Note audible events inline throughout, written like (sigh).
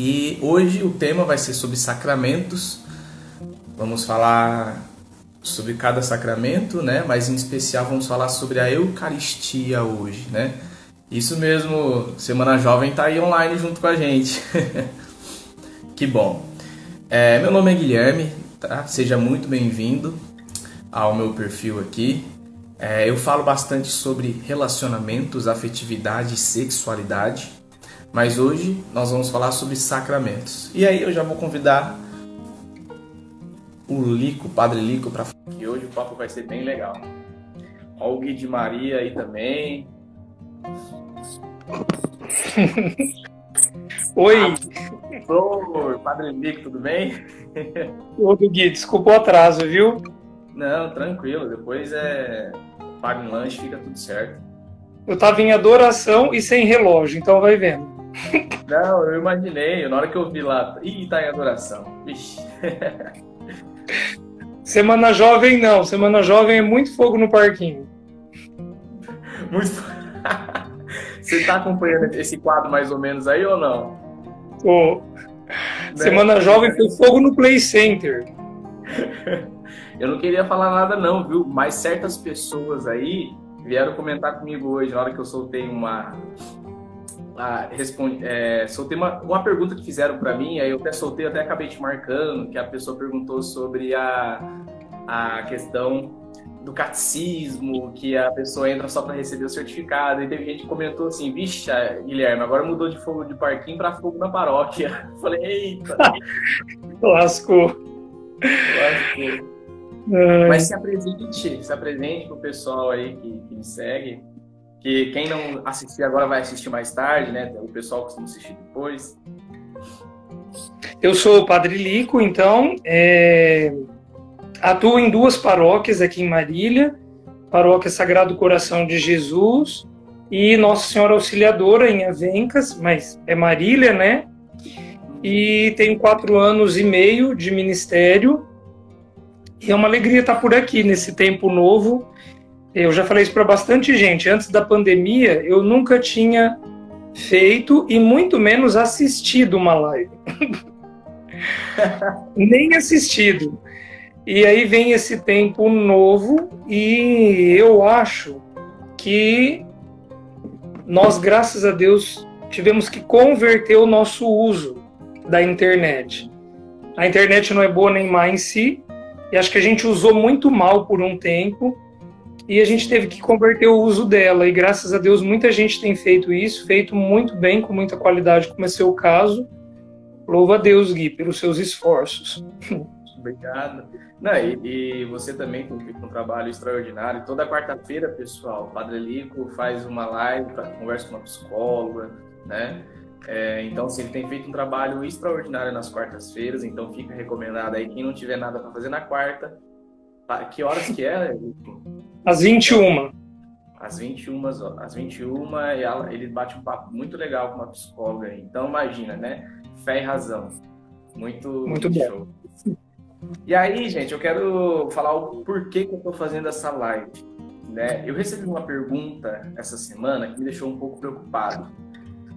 E hoje o tema vai ser sobre sacramentos. Vamos falar sobre cada sacramento, né? Mas em especial vamos falar sobre a Eucaristia hoje, né? Isso mesmo, Semana Jovem tá aí online junto com a gente. (laughs) que bom. É, meu nome é Guilherme, tá? Seja muito bem-vindo ao meu perfil aqui. É, eu falo bastante sobre relacionamentos, afetividade e sexualidade, mas hoje nós vamos falar sobre sacramentos. E aí eu já vou convidar o Lico, o Padre Lico, para que hoje o papo vai ser bem legal. Olha o Gui de Maria aí também. (laughs) Oi! Oi, Padre Lico, tudo bem? Ô, Gui, desculpa o atraso, viu? Não, tranquilo. Depois é. Paga um lanche, fica tudo certo. Eu tava em adoração e sem relógio, então vai vendo. (laughs) Não, eu imaginei. Na hora que eu vi lá, ih, tá em adoração. (laughs) Semana Jovem não. Semana Jovem é muito fogo no parquinho. (laughs) Muito. Você tá acompanhando esse quadro mais ou menos aí ou não? Né? Semana Jovem foi fogo no Play Center. Eu não queria falar nada não, viu? Mas certas pessoas aí vieram comentar comigo hoje, na hora que eu soltei uma... Ah, respondi, é, soltei uma, uma pergunta que fizeram para mim, aí eu até soltei, até acabei te marcando, que a pessoa perguntou sobre a, a questão do catecismo, que a pessoa entra só para receber o certificado. E teve gente que comentou assim: Vixe, Guilherme, agora mudou de fogo de parquinho para fogo na paróquia. (laughs) Eu falei: Eita! (laughs) Lascou. Lascou. Mas se apresente, se apresente pro pessoal aí que, que me segue. Que quem não assistir agora vai assistir mais tarde, né? O pessoal costuma assistir depois. Eu sou o Padre Lico, então é... atuo em duas paróquias aqui em Marília, Paróquia Sagrado Coração de Jesus e Nossa Senhora Auxiliadora em Avencas, mas é Marília, né? E tenho quatro anos e meio de ministério e é uma alegria estar por aqui nesse tempo novo. Eu já falei isso para bastante gente. Antes da pandemia, eu nunca tinha feito e muito menos assistido uma live. (laughs) Nem assistido. E aí vem esse tempo novo e eu acho que nós, graças a Deus, tivemos que converter o nosso uso da internet. A internet não é boa nem má em si, e acho que a gente usou muito mal por um tempo e a gente teve que converter o uso dela. E graças a Deus muita gente tem feito isso, feito muito bem, com muita qualidade, como é seu caso. Louva a Deus, Gui, pelos seus esforços. (laughs) Obrigado. Não, e, e, você também feito um trabalho extraordinário. Toda quarta-feira, pessoal, o Padre Lico faz uma live, conversa com uma psicóloga, né? É, então, assim, ele tem feito um trabalho extraordinário nas quartas-feiras, então fica recomendado aí, quem não tiver nada para fazer na quarta, que horas que é? Às 21. Às 21, às 21 e ela, ele bate um papo muito legal com uma psicóloga. Então, imagina, né? Fé e razão. Muito, muito, muito show. E aí, gente, eu quero falar o porquê que eu estou fazendo essa live. Né? Eu recebi uma pergunta essa semana que me deixou um pouco preocupado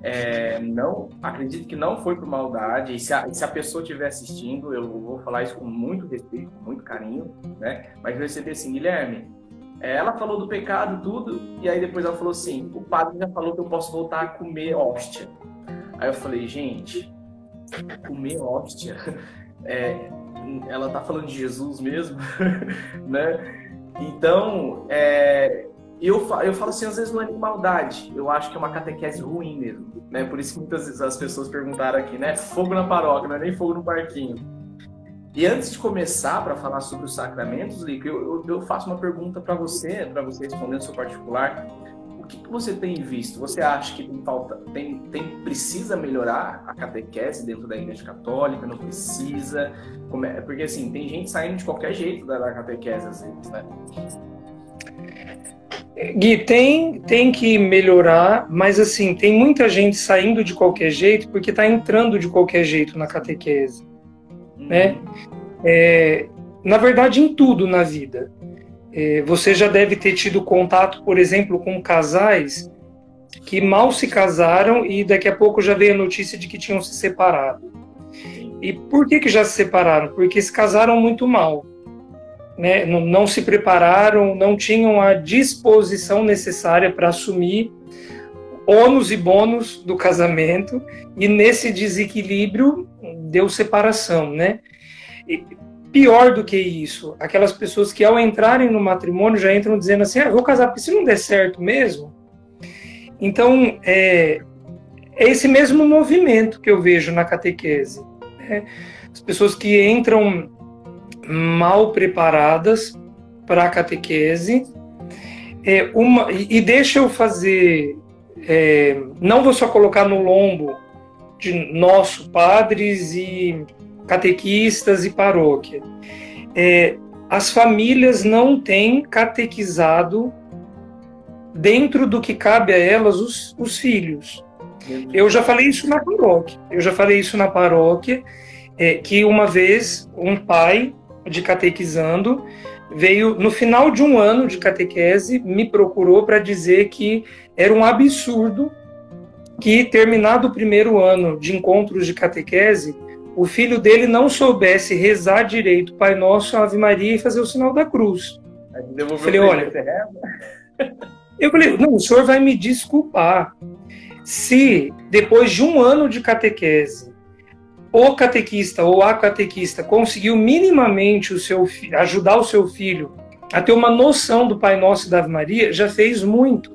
é, não acredito que não foi por maldade. E se a, se a pessoa estiver assistindo, eu vou falar isso com muito respeito, com muito carinho, né? Mas eu recebi assim, Guilherme, ela falou do pecado tudo e aí depois ela falou assim, o padre já falou que eu posso voltar a comer hóstia. Aí eu falei, gente, comer hóstia, é, ela tá falando de Jesus mesmo, (laughs) né? Então, é, eu, eu falo assim, às vezes não é nem maldade, eu acho que é uma catequese ruim mesmo, né? Por isso que muitas vezes as pessoas perguntaram aqui, né? Fogo na paróquia, não é nem fogo no parquinho. E antes de começar para falar sobre os sacramentos, Lico, eu, eu, faço uma pergunta para você, para você responder no seu particular. O que, que, você tem visto? Você acha que tem falta, tem, tem precisa melhorar a catequese dentro da Igreja Católica? Não precisa? É, porque assim tem gente saindo de qualquer jeito da, da catequese às vezes, né? Gui, tem, tem que melhorar, mas assim, tem muita gente saindo de qualquer jeito porque está entrando de qualquer jeito na catequese. Né? É, na verdade, em tudo na vida. É, você já deve ter tido contato, por exemplo, com casais que mal se casaram e daqui a pouco já veio a notícia de que tinham se separado. E por que, que já se separaram? Porque se casaram muito mal. Né? Não, não se prepararam, não tinham a disposição necessária para assumir ônus e bônus do casamento, e nesse desequilíbrio deu separação, né? E pior do que isso, aquelas pessoas que ao entrarem no matrimônio já entram dizendo assim, ah, vou casar, porque se não der certo mesmo. Então, é, é esse mesmo movimento que eu vejo na catequese. Né? As pessoas que entram mal preparadas para a catequese, é uma, e, deixa eu fazer, é, não vou só colocar no lombo de nosso padres e catequistas e paróquia. É, as famílias não têm catequizado dentro do que cabe a elas os, os filhos. Eu já falei isso na paróquia. Eu já falei isso na paróquia, é, que uma vez um pai de catequizando veio no final de um ano de catequese me procurou para dizer que era um absurdo que terminado o primeiro ano de encontros de catequese o filho dele não soubesse rezar direito Pai Nosso, Ave Maria e fazer o sinal da cruz. Eu falei, olha, eu falei, não, o senhor vai me desculpar. Se depois de um ano de catequese, o catequista ou a catequista conseguiu minimamente o seu ajudar o seu filho a ter uma noção do Pai Nosso e da Ave Maria, já fez muito.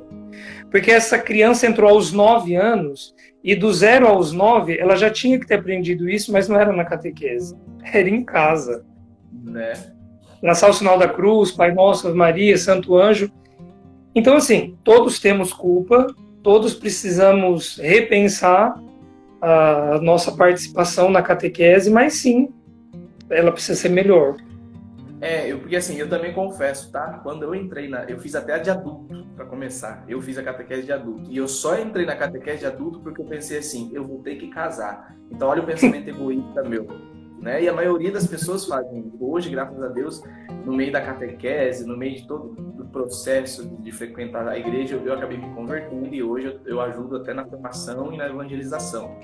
Porque essa criança entrou aos nove anos e do zero aos nove, ela já tinha que ter aprendido isso, mas não era na catequese, era em casa. Né? Lançar o sinal da cruz, Pai Nosso, Maria, Santo Anjo. Então, assim, todos temos culpa, todos precisamos repensar a nossa participação na catequese, mas sim, ela precisa ser melhor. É, eu, porque assim, eu também confesso, tá? Quando eu entrei na. Eu fiz até a de adulto, para começar. Eu fiz a catequese de adulto. E eu só entrei na catequese de adulto porque eu pensei assim, eu vou ter que casar. Então, olha o pensamento (laughs) egoísta meu. Né? E a maioria das pessoas fazem. Hoje, graças a Deus, no meio da catequese, no meio de todo o processo de frequentar a igreja, eu, eu acabei me convertendo e hoje eu, eu, ajudo até na formação e na evangelização.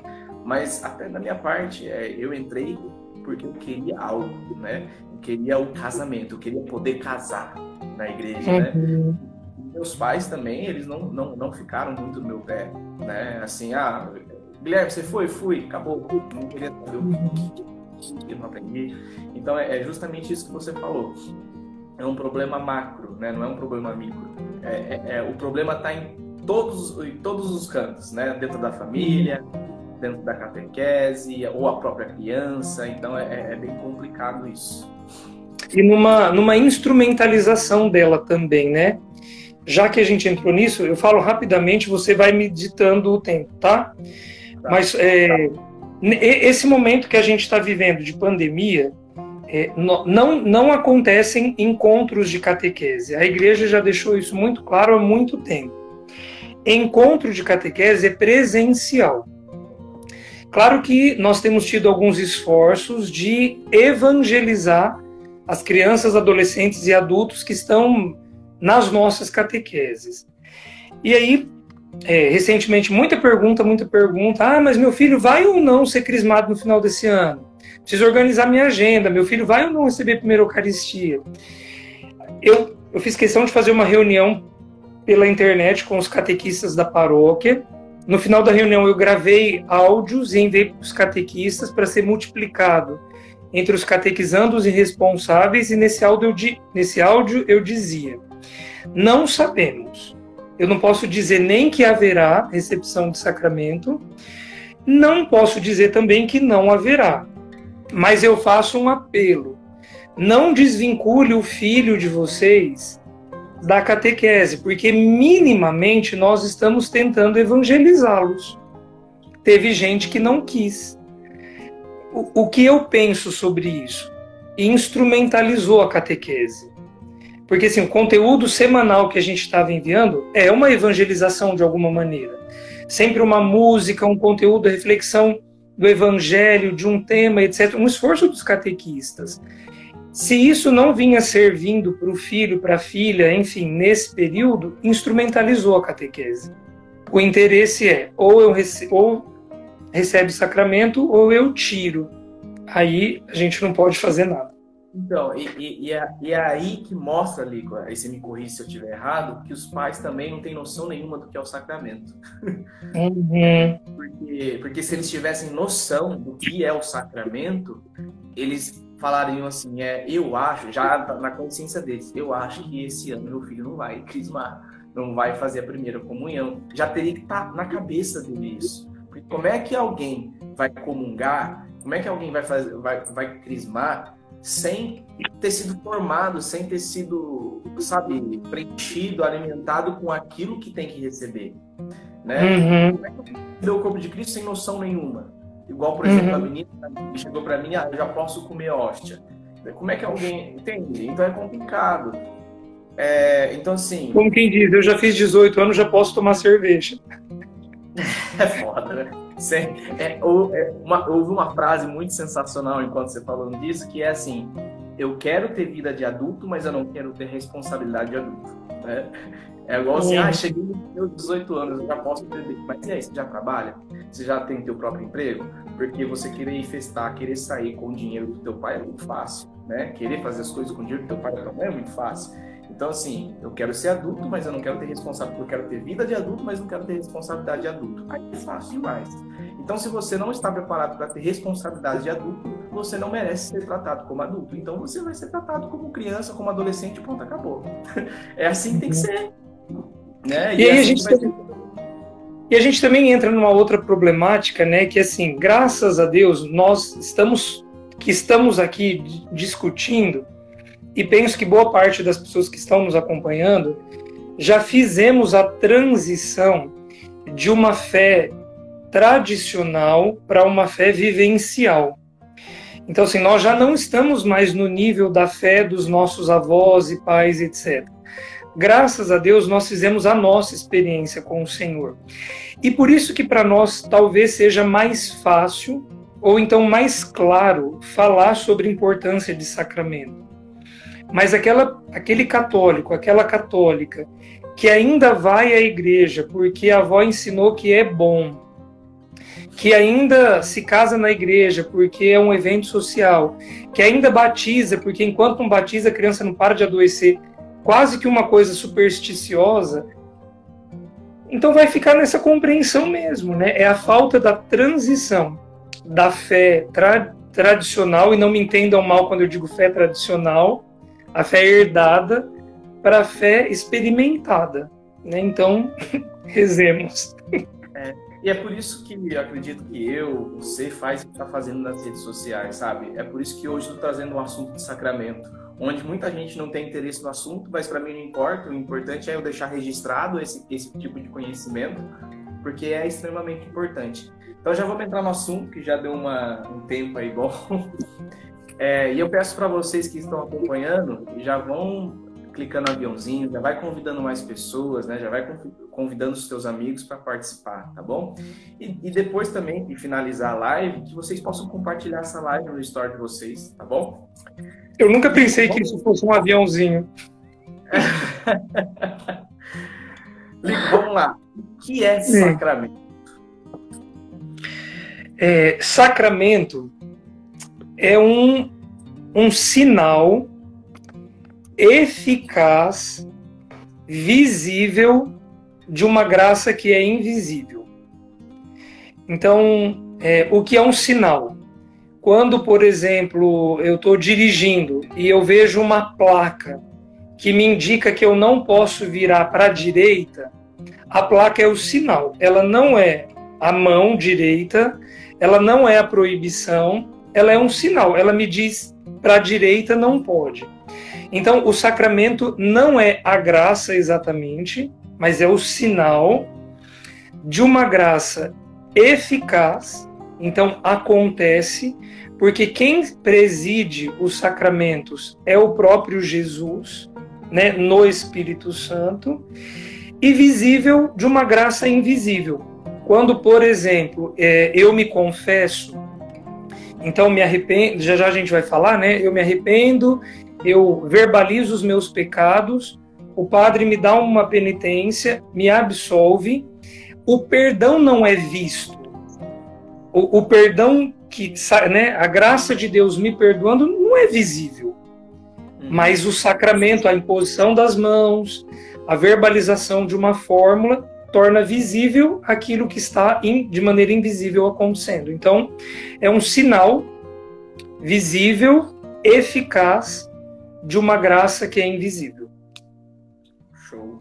Mas até na minha parte, é, eu entrei porque eu queria algo, né? queria o casamento, eu queria poder casar na igreja, né? uhum. né? Meus pais também, eles não, não, não ficaram muito no meu pé, né? Assim, ah, Guilherme, você foi? Fui, acabou. Não queria saber o que, eu não aprendi. Então, é, é justamente isso que você falou. É um problema macro, né? Não é um problema micro. É, é, é o problema está em todos, em todos os cantos, né? Dentro da família, dentro da catequese, ou a própria criança. Então, é, é, é bem complicado isso e numa, numa instrumentalização dela também, né? Já que a gente entrou nisso, eu falo rapidamente, você vai me ditando o tempo, tá? tá. Mas é, esse momento que a gente está vivendo de pandemia, é, não, não acontecem encontros de catequese. A igreja já deixou isso muito claro há muito tempo. Encontro de catequese é presencial. Claro que nós temos tido alguns esforços de evangelizar as crianças, adolescentes e adultos que estão nas nossas catequeses. E aí, é, recentemente, muita pergunta, muita pergunta. Ah, mas meu filho vai ou não ser crismado no final desse ano? Preciso organizar minha agenda. Meu filho vai ou não receber a primeira Eucaristia? Eu, eu fiz questão de fazer uma reunião pela internet com os catequistas da paróquia. No final da reunião, eu gravei áudios e enviei para os catequistas para ser multiplicado entre os catequizandos e responsáveis, e nesse áudio, eu, nesse áudio eu dizia: não sabemos. Eu não posso dizer nem que haverá recepção de sacramento, não posso dizer também que não haverá. Mas eu faço um apelo: não desvincule o filho de vocês da catequese, porque minimamente nós estamos tentando evangelizá-los. Teve gente que não quis o, que eu penso sobre isso? Instrumentalizou a catequese. Porque assim, o conteúdo semanal que a gente estava enviando é uma evangelização de alguma maneira. Sempre uma música, um conteúdo, reflexão do evangelho, de um tema, etc. Um esforço dos catequistas. Se isso não vinha servindo para o filho, para a filha, enfim, nesse período, instrumentalizou a catequese. O interesse é ou eu rece ou recebe sacramento ou eu tiro. Aí a gente não pode fazer nada. Então, e, e, e, é, e, é, aí que mostra, Lico, aí você me corrige se eu estiver errado, que os pais também não têm noção nenhuma do que é o sacramento. Uhum. porque, porque se eles tivessem noção do que é o sacramento, eles falariam assim, é, eu acho, já na consciência deles, eu acho que esse ano meu filho não vai crismar, não vai fazer a primeira comunhão. Já teria que estar tá na cabeça dele isso. Porque como é que alguém vai comungar, como é que alguém vai fazer, vai, vai crismar sem ter sido formado, sem ter sido, sabe, preenchido, alimentado com aquilo que tem que receber. Né? Uhum. Como é que deu o corpo de Cristo sem noção nenhuma? Igual, por exemplo, uhum. a menina que chegou para mim, ah, eu já posso comer hóstia. Como é que alguém entende? Então é complicado. É, então, assim. Como quem diz, eu já fiz 18 anos, já posso tomar cerveja. (laughs) é foda, né? É, é, uma, houve uma frase muito sensacional enquanto você falando disso, que é assim: eu quero ter vida de adulto, mas eu não quero ter responsabilidade de adulto. Né? É igual assim, ah, cheguei nos meus 18 anos, eu já posso beber. Mas e aí, você já trabalha? Você já tem teu próprio emprego? Porque você querer ir festar, querer sair com o dinheiro do teu pai é muito fácil, né? Querer fazer as coisas com o dinheiro do teu pai também é muito fácil. Então, assim, eu quero ser adulto, mas eu não quero ter responsabilidade. Eu quero ter vida de adulto, mas não quero ter responsabilidade de adulto. Aí é fácil demais. Então, se você não está preparado para ter responsabilidade de adulto, você não merece ser tratado como adulto. Então, você vai ser tratado como criança, como adolescente, pronto, acabou. (laughs) É assim que tem que ser. Né? E, e aí assim a gente também... E a gente também entra numa outra problemática, né? Que assim, graças a Deus, nós estamos que estamos aqui discutindo e penso que boa parte das pessoas que estão nos acompanhando já fizemos a transição de uma fé tradicional para uma fé vivencial. Então, assim, nós já não estamos mais no nível da fé dos nossos avós e pais, etc. Graças a Deus, nós fizemos a nossa experiência com o Senhor. E por isso que para nós talvez seja mais fácil ou então mais claro falar sobre a importância de sacramento. Mas aquela, aquele católico, aquela católica que ainda vai à igreja porque a avó ensinou que é bom, que ainda se casa na igreja porque é um evento social, que ainda batiza porque enquanto não batiza a criança não para de adoecer, quase que uma coisa supersticiosa. Então vai ficar nessa compreensão mesmo, né? É a falta da transição da fé tra tradicional e não me entendam mal quando eu digo fé tradicional a fé herdada para a fé experimentada. Né? Então, (laughs) rezemos. É, e é por isso que acredito que eu, você faz o que está fazendo nas redes sociais, sabe? É por isso que hoje estou trazendo um assunto de sacramento, onde muita gente não tem interesse no assunto, mas para mim não importa. O importante é eu deixar registrado esse, esse tipo de conhecimento, porque é extremamente importante. Então já vamos entrar no assunto, que já deu uma, um tempo aí bom. (laughs) É, e eu peço para vocês que estão acompanhando, já vão clicando no aviãozinho, já vai convidando mais pessoas, né? Já vai convidando os seus amigos para participar, tá bom? E, e, depois também de finalizar a live, que vocês possam compartilhar essa live no story de vocês, tá bom? Eu nunca pensei que isso fosse um aviãozinho. (laughs) Vamos lá. O que é sacramento? É, sacramento é um, um sinal eficaz, visível de uma graça que é invisível. Então, é, o que é um sinal? Quando, por exemplo, eu estou dirigindo e eu vejo uma placa que me indica que eu não posso virar para a direita, a placa é o sinal. Ela não é a mão direita, ela não é a proibição, ela é um sinal, ela me diz para a direita não pode. Então, o sacramento não é a graça exatamente, mas é o sinal de uma graça eficaz. Então, acontece, porque quem preside os sacramentos é o próprio Jesus, né, no Espírito Santo, e visível de uma graça invisível. Quando, por exemplo, é, eu me confesso então, me arrependo, já já a gente vai falar, né? Eu me arrependo, eu verbalizo os meus pecados, o padre me dá uma penitência, me absolve, o perdão não é visto. O, o perdão que, né, a graça de Deus me perdoando não é visível. Uhum. Mas o sacramento, a imposição das mãos, a verbalização de uma fórmula torna visível aquilo que está in, de maneira invisível acontecendo. Então, é um sinal visível, eficaz de uma graça que é invisível. Show.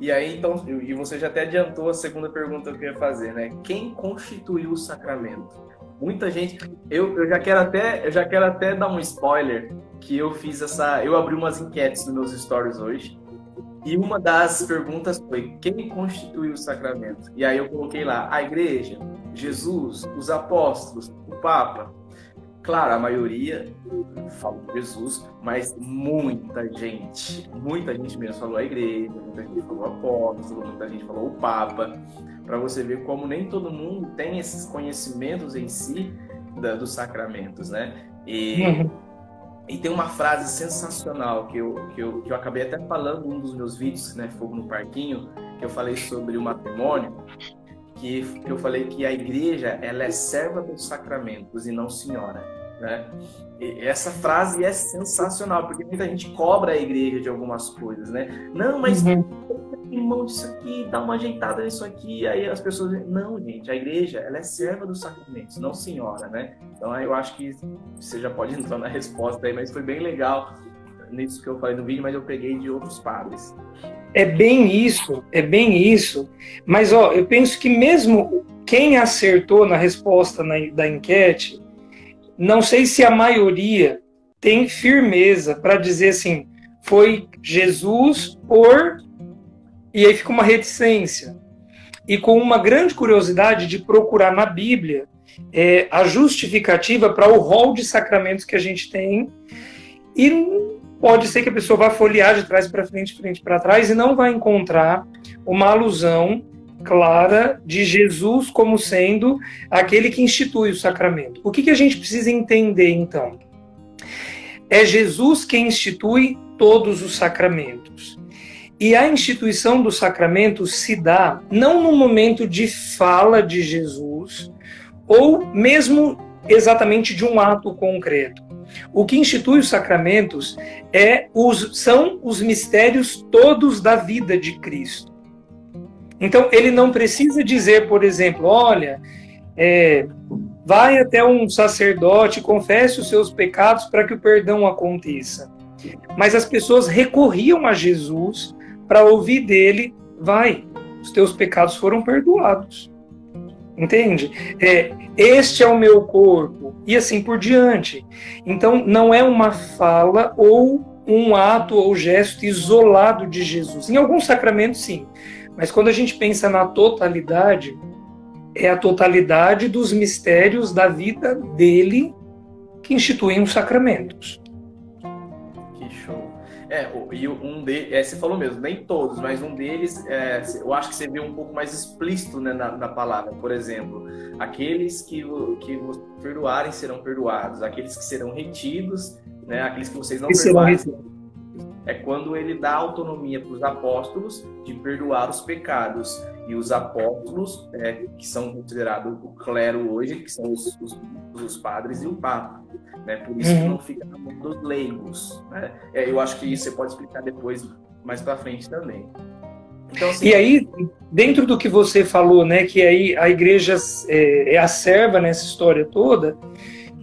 E aí, então, e você já até adiantou a segunda pergunta que eu ia fazer, né? Quem constituiu o sacramento? Muita gente, eu, eu já quero até, eu já quero até dar um spoiler que eu fiz essa, eu abri umas enquetes nos meus stories hoje e uma das perguntas foi: quem constituiu o sacramento? E aí eu coloquei lá: a igreja, Jesus, os apóstolos, o Papa. Claro, a maioria falou Jesus, mas muita gente, muita gente mesmo falou a igreja, muita gente falou apóstolo, muita gente falou o Papa, para você ver como nem todo mundo tem esses conhecimentos em si da, dos sacramentos, né? E uhum. E tem uma frase sensacional que eu, que eu, que eu acabei até falando em um dos meus vídeos, né, Fogo no Parquinho, que eu falei sobre o matrimônio, que, que eu falei que a igreja ela é serva dos sacramentos e não senhora. Né? Essa frase é sensacional, porque muita gente cobra a igreja de algumas coisas, né? Não, mas uhum mão disso aqui, dá uma ajeitada nisso aqui. Aí as pessoas dizem, não, gente, a igreja, ela é serva dos sacramentos, não senhora, né? Então eu acho que você já pode (laughs) entrar na resposta aí, mas foi bem legal nisso que eu falei no vídeo, mas eu peguei de outros padres. É bem isso, é bem isso. Mas ó, eu penso que mesmo quem acertou na resposta na, da enquete, não sei se a maioria tem firmeza para dizer assim, foi Jesus por e aí fica uma reticência. E com uma grande curiosidade de procurar na Bíblia é, a justificativa para o rol de sacramentos que a gente tem. E pode ser que a pessoa vá folhear de trás para frente, frente para trás, e não vai encontrar uma alusão clara de Jesus como sendo aquele que institui o sacramento. O que, que a gente precisa entender, então? É Jesus quem institui todos os sacramentos. E a instituição do sacramento se dá não no momento de fala de Jesus, ou mesmo exatamente de um ato concreto. O que institui os sacramentos é os, são os mistérios todos da vida de Cristo. Então, ele não precisa dizer, por exemplo, olha, é, vai até um sacerdote, confesse os seus pecados para que o perdão aconteça. Mas as pessoas recorriam a Jesus para ouvir dele, vai, os teus pecados foram perdoados. Entende? É, este é o meu corpo, e assim por diante. Então, não é uma fala ou um ato ou gesto isolado de Jesus. Em alguns sacramentos, sim. Mas quando a gente pensa na totalidade, é a totalidade dos mistérios da vida dele que instituem os sacramentos. É, e um deles, é, você falou mesmo, nem todos, mas um deles, é, eu acho que você vê um pouco mais explícito né, na, na, palavra. Por exemplo, aqueles que, que vos perdoarem serão perdoados, aqueles que serão retidos, né, aqueles que vocês não e perdoarem. É quando ele dá autonomia para os apóstolos de perdoar os pecados. E os apóstolos, é, que são considerados o clero hoje, que são os, os, os padres e o papa. Né? Por isso uhum. que não fica na mão dos leigos. Né? É, eu acho que isso você pode explicar depois, mais para frente também. Então, assim, e aí, dentro do que você falou, né, que aí a igreja é, é a serva nessa história toda,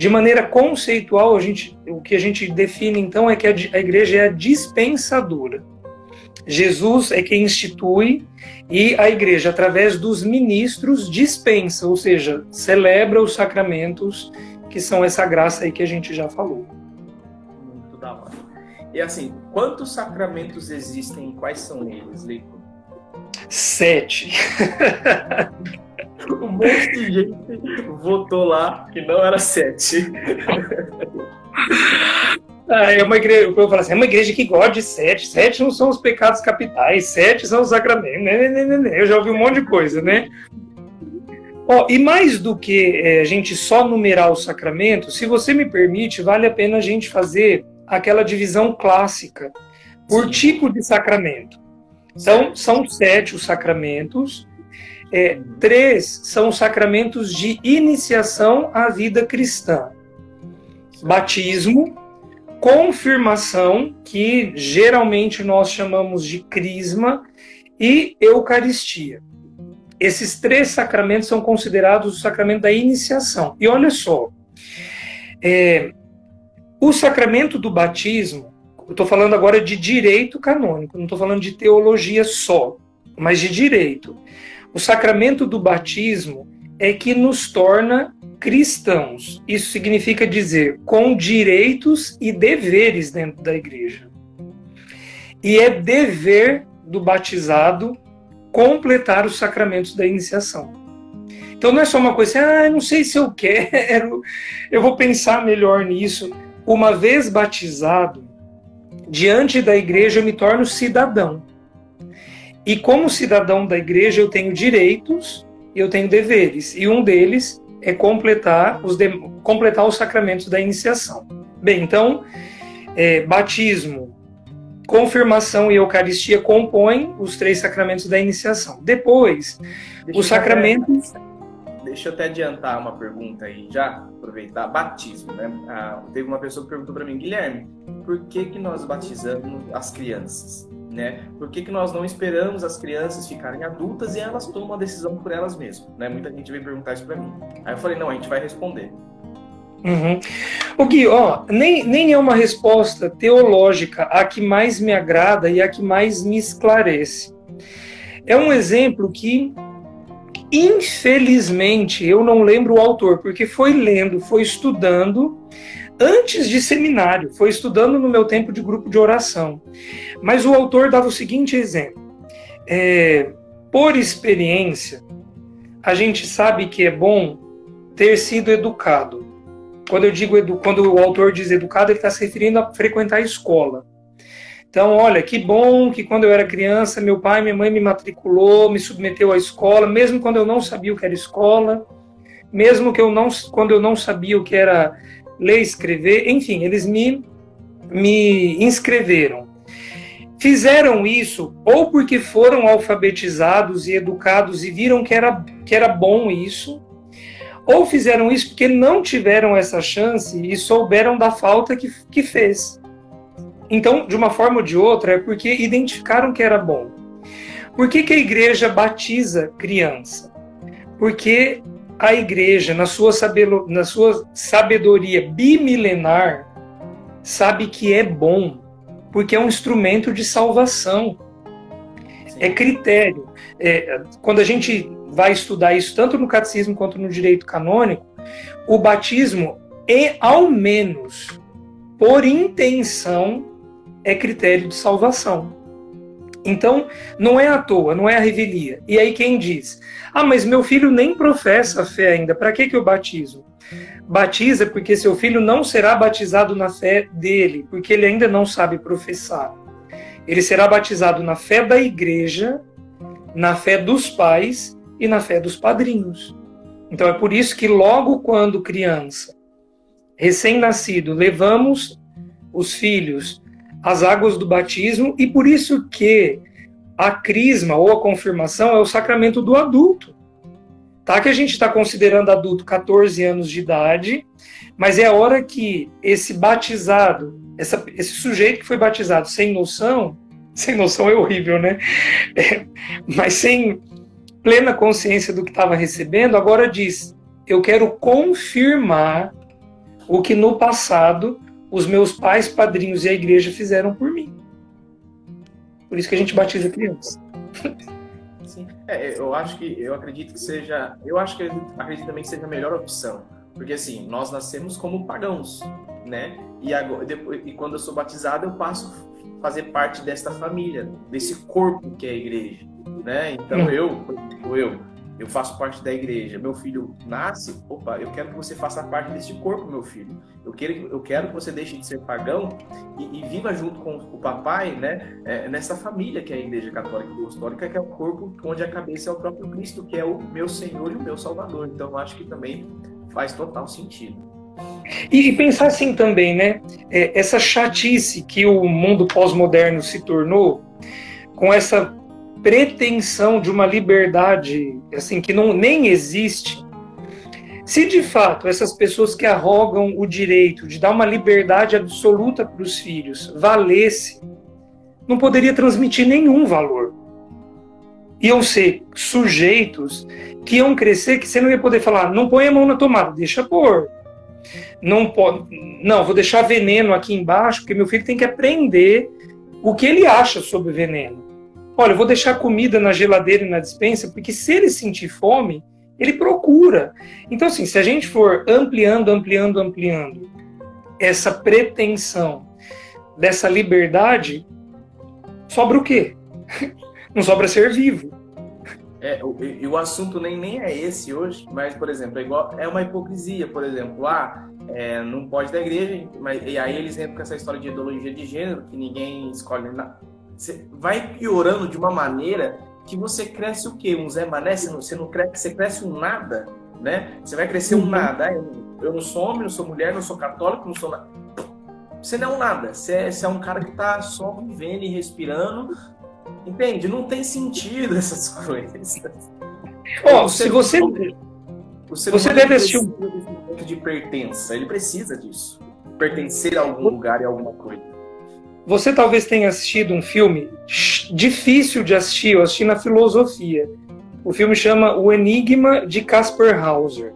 de maneira conceitual, a gente, o que a gente define então é que a, a igreja é a dispensadora. Jesus é quem institui e a igreja, através dos ministros, dispensa, ou seja, celebra os sacramentos que são essa graça aí que a gente já falou. Muito da hora. E assim, quantos sacramentos existem? Quais são eles, Lico? Sete. (laughs) (laughs) um monte de gente votou lá que não era sete. (laughs) Ah, é uma igreja, eu falo assim, é uma igreja que gosta de sete. Sete não são os pecados capitais, sete são os sacramentos. Né, né, né, eu já ouvi um monte de coisa, né? Oh, e mais do que é, a gente só numerar os sacramentos, se você me permite, vale a pena a gente fazer aquela divisão clássica por tipo de sacramento. Então, são sete os sacramentos. É, três são os sacramentos de iniciação à vida cristã: batismo, confirmação, que geralmente nós chamamos de crisma, e eucaristia. Esses três sacramentos são considerados o sacramento da iniciação. E olha só, é, o sacramento do batismo, eu estou falando agora de direito canônico, não estou falando de teologia só, mas de direito. O sacramento do batismo é que nos torna cristãos. Isso significa dizer com direitos e deveres dentro da igreja. E é dever do batizado completar os sacramentos da iniciação. Então não é só uma coisa assim, ah, não sei se eu quero, (laughs) eu vou pensar melhor nisso. Uma vez batizado, diante da igreja eu me torno cidadão. E como cidadão da igreja eu tenho direitos e eu tenho deveres. E um deles é completar os, de, completar os sacramentos da iniciação. Bem, então, é, batismo, confirmação e Eucaristia compõem os três sacramentos da iniciação. Depois, deixa os sacramentos. Até, deixa eu até adiantar uma pergunta aí, já aproveitar. Batismo, né? Ah, teve uma pessoa que perguntou para mim, Guilherme, por que, que nós batizamos as crianças? Né? Por que, que nós não esperamos as crianças ficarem adultas e elas tomam a decisão por elas mesmas? Né? Muita gente veio perguntar isso para mim. Aí eu falei, não, a gente vai responder. Uhum. O Gui, ó, nem, nem é uma resposta teológica a que mais me agrada e a que mais me esclarece. É um exemplo que, infelizmente, eu não lembro o autor, porque foi lendo, foi estudando antes de seminário, foi estudando no meu tempo de grupo de oração. Mas o autor dava o seguinte exemplo: é, por experiência, a gente sabe que é bom ter sido educado quando eu digo quando o autor diz educado, ele está se referindo a frequentar a escola. Então, olha, que bom que quando eu era criança, meu pai e minha mãe me matriculou, me submeteu à escola, mesmo quando eu não sabia o que era escola, mesmo que eu não, quando eu não sabia o que era ler escrever, enfim, eles me, me inscreveram. Fizeram isso ou porque foram alfabetizados e educados e viram que era, que era bom isso, ou fizeram isso porque não tiveram essa chance e souberam da falta que, que fez. Então, de uma forma ou de outra, é porque identificaram que era bom. Por que, que a igreja batiza criança? Porque a igreja, na sua, na sua sabedoria bimilenar, sabe que é bom, porque é um instrumento de salvação. É critério. É, quando a gente vai estudar isso tanto no catecismo quanto no direito canônico, o batismo é, ao menos, por intenção, é critério de salvação. Então, não é à toa, não é a revelia. E aí quem diz: "Ah, mas meu filho nem professa a fé ainda, para que que eu batizo?" Batiza porque seu filho não será batizado na fé dele, porque ele ainda não sabe professar. Ele será batizado na fé da igreja, na fé dos pais e na fé dos padrinhos. Então é por isso que logo quando criança, recém-nascido, levamos os filhos às águas do batismo e por isso que a crisma ou a confirmação é o sacramento do adulto. Tá que a gente está considerando adulto 14 anos de idade, mas é a hora que esse batizado, essa, esse sujeito que foi batizado sem noção, (laughs) sem noção é horrível, né? É, mas sem plena consciência do que estava recebendo, agora diz: eu quero confirmar o que no passado os meus pais, padrinhos e a igreja fizeram por mim. Por isso que a gente batiza criança. Sim, é, eu acho que eu acredito que seja, eu acho que acredito também que seja a melhor opção, porque assim nós nascemos como pagãos, né? E agora, depois, e quando eu sou batizado eu passo a fazer parte desta família, desse corpo que é a igreja né? Então eu, eu, eu faço parte da igreja. Meu filho nasce, opa, eu quero que você faça parte deste corpo, meu filho. Eu quero, eu quero que você deixe de ser pagão e, e viva junto com o papai, né? É, nessa família que é a Igreja Católica Apostólica, que é o corpo onde a cabeça é o próprio Cristo, que é o meu Senhor e o meu Salvador. Então eu acho que também faz total sentido. E, e pensar assim também, né? É, essa chatice que o mundo pós-moderno se tornou, com essa pretensão de uma liberdade assim que não nem existe, se de fato essas pessoas que arrogam o direito de dar uma liberdade absoluta para os filhos valesse, não poderia transmitir nenhum valor. Iam ser sujeitos que iam crescer que você não ia poder falar, não põe a mão na tomada, deixa pôr. Não pode, não, vou deixar veneno aqui embaixo, porque meu filho tem que aprender o que ele acha sobre veneno. Olha, eu vou deixar comida na geladeira e na dispensa, porque se ele sentir fome, ele procura. Então, assim, se a gente for ampliando, ampliando, ampliando essa pretensão dessa liberdade, sobra o quê? (laughs) Não sobra ser vivo. É, o, o assunto nem, nem é esse hoje, mas, por exemplo, é, igual, é uma hipocrisia, por exemplo, ah, é, não pode da igreja, mas, e aí eles entram com essa história de ideologia de gênero, que ninguém escolhe nada. Você vai piorando de uma maneira que você cresce o quê? Um Zé Mané? Você não, você não cresce, você cresce um nada, né? Você vai crescer um uhum. nada. Eu não sou homem, não sou mulher, não sou católico, não sou nada. Você não é um nada. Você é, você é um cara que tá só vivendo e respirando Entende? Não tem sentido (laughs) essas coisas. Oh, se você. você deve assistir um. De pertença, ele precisa disso. Pertencer a algum lugar e alguma coisa. Você talvez tenha assistido um filme difícil de assistir, eu assisti na filosofia. O filme chama O Enigma de Caspar Hauser.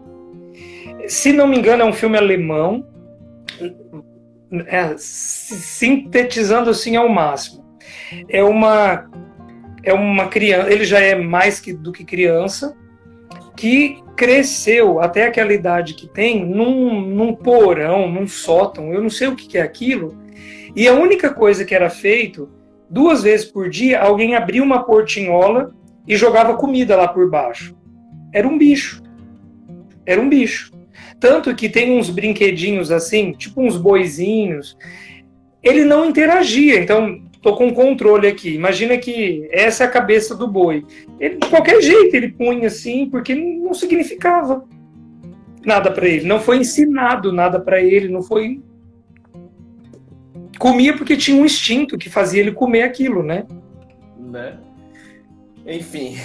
Se não me engano, é um filme alemão, é, sintetizando assim ao máximo é uma é uma criança, ele já é mais que, do que criança, que cresceu até aquela idade que tem num, num porão, num sótão, eu não sei o que é aquilo, e a única coisa que era feito, duas vezes por dia, alguém abria uma portinhola e jogava comida lá por baixo. Era um bicho. Era um bicho. Tanto que tem uns brinquedinhos assim, tipo uns boizinhos. Ele não interagia. Então, tô com controle aqui. Imagina que essa é a cabeça do boi. Ele, de qualquer jeito ele punha assim, porque não significava nada para ele. Não foi ensinado nada para ele, não foi. Comia porque tinha um instinto que fazia ele comer aquilo, né? Né? Enfim,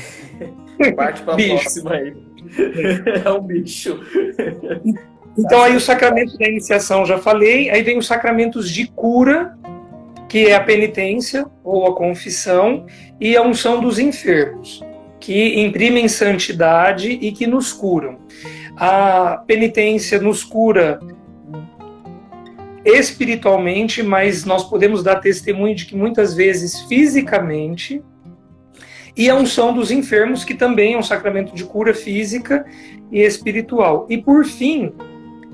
(laughs) parte para a próxima aí. (laughs) é um bicho. Então aí o sacramento da iniciação já falei, aí vem os sacramentos de cura, que é a penitência ou a confissão, e a unção dos enfermos, que imprimem santidade e que nos curam. A penitência nos cura espiritualmente, mas nós podemos dar testemunho de que muitas vezes fisicamente, e a unção dos enfermos, que também é um sacramento de cura física e espiritual. E por fim,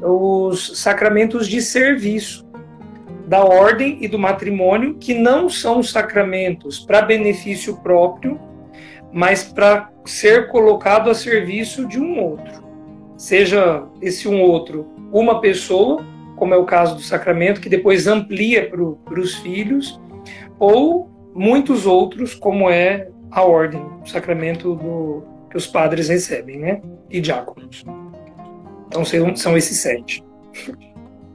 os sacramentos de serviço, da ordem e do matrimônio, que não são sacramentos para benefício próprio, mas para ser colocado a serviço de um outro. Seja esse um outro uma pessoa, como é o caso do sacramento, que depois amplia para os filhos, ou muitos outros, como é a ordem, o sacramento do, que os padres recebem, né? E diáconos. Então são esses sete.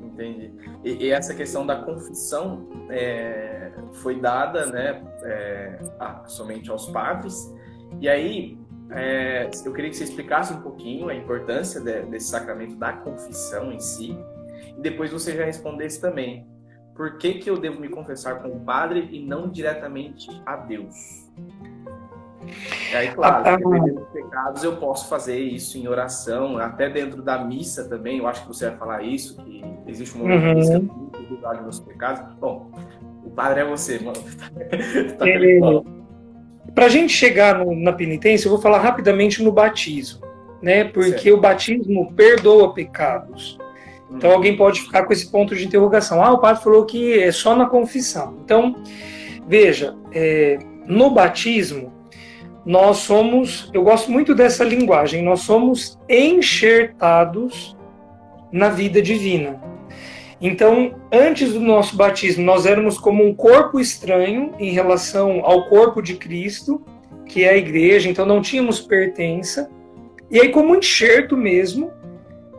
Entendi. E, e essa questão da confissão é, foi dada né, é, a, somente aos padres. E aí, é, eu queria que você explicasse um pouquinho a importância de, desse sacramento da confissão em si. E depois você já respondesse também. Por que, que eu devo me confessar com o padre e não diretamente a Deus? E aí, claro, ah, dependendo dos pecados, eu posso fazer isso em oração, até dentro da missa também. Eu acho que você vai falar isso, que existe um momento uhum. missa que dos pecados. Bom, o padre é você, mano. (laughs) tá Para a gente chegar no, na penitência, eu vou falar rapidamente no batismo, né? Porque certo. o batismo perdoa pecados. Então alguém pode ficar com esse ponto de interrogação. Ah, o padre falou que é só na confissão. Então, veja, é, no batismo nós somos, eu gosto muito dessa linguagem, nós somos enxertados na vida divina. Então, antes do nosso batismo, nós éramos como um corpo estranho em relação ao corpo de Cristo, que é a igreja, então não tínhamos pertença. E aí, como enxerto mesmo,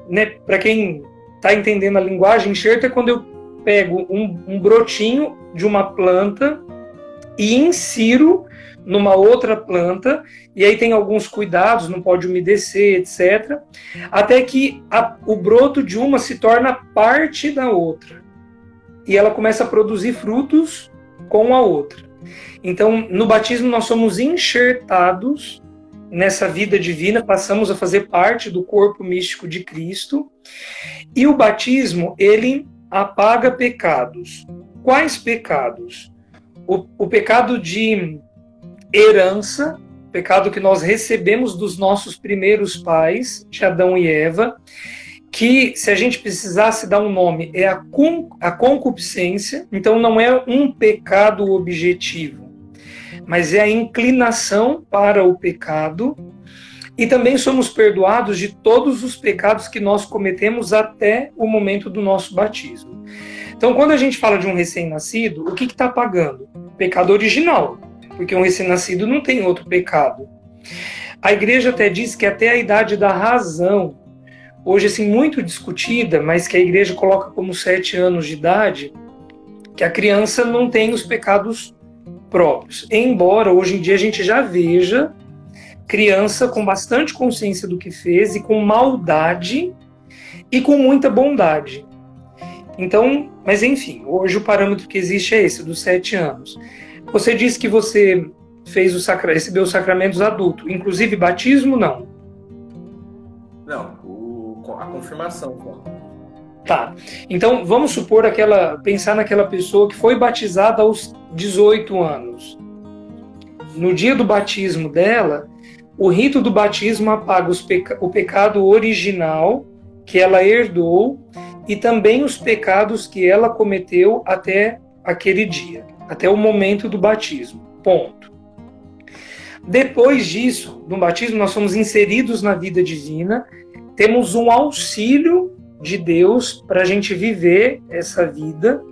né, para quem está entendendo a linguagem, enxerto é quando eu pego um, um brotinho de uma planta e insiro numa outra planta, e aí tem alguns cuidados, não pode umedecer, etc. Até que a, o broto de uma se torna parte da outra. E ela começa a produzir frutos com a outra. Então, no batismo, nós somos enxertados nessa vida divina, passamos a fazer parte do corpo místico de Cristo. E o batismo, ele apaga pecados. Quais pecados? O, o pecado de herança, pecado que nós recebemos dos nossos primeiros pais, de Adão e Eva, que, se a gente precisasse dar um nome, é a, con a concupiscência, então não é um pecado objetivo, mas é a inclinação para o pecado, e também somos perdoados de todos os pecados que nós cometemos até o momento do nosso batismo. Então, quando a gente fala de um recém-nascido, o que está pagando? Pecado original, porque um recém-nascido não tem outro pecado. A igreja até diz que até a idade da razão, hoje assim muito discutida, mas que a igreja coloca como sete anos de idade, que a criança não tem os pecados próprios. Embora hoje em dia a gente já veja criança com bastante consciência do que fez e com maldade e com muita bondade. Então, mas enfim, hoje o parâmetro que existe é esse, dos sete anos. Você disse que você fez o sacra... recebeu os sacramentos adulto, inclusive batismo, não? Não, o... a confirmação. Tá. Então, vamos supor aquela, pensar naquela pessoa que foi batizada aos 18 anos. No dia do batismo dela, o rito do batismo apaga peca... o pecado original que ela herdou e também os pecados que ela cometeu até aquele dia até o momento do batismo. Ponto. Depois disso, no batismo, nós somos inseridos na vida divina, temos um auxílio de Deus para a gente viver essa vida.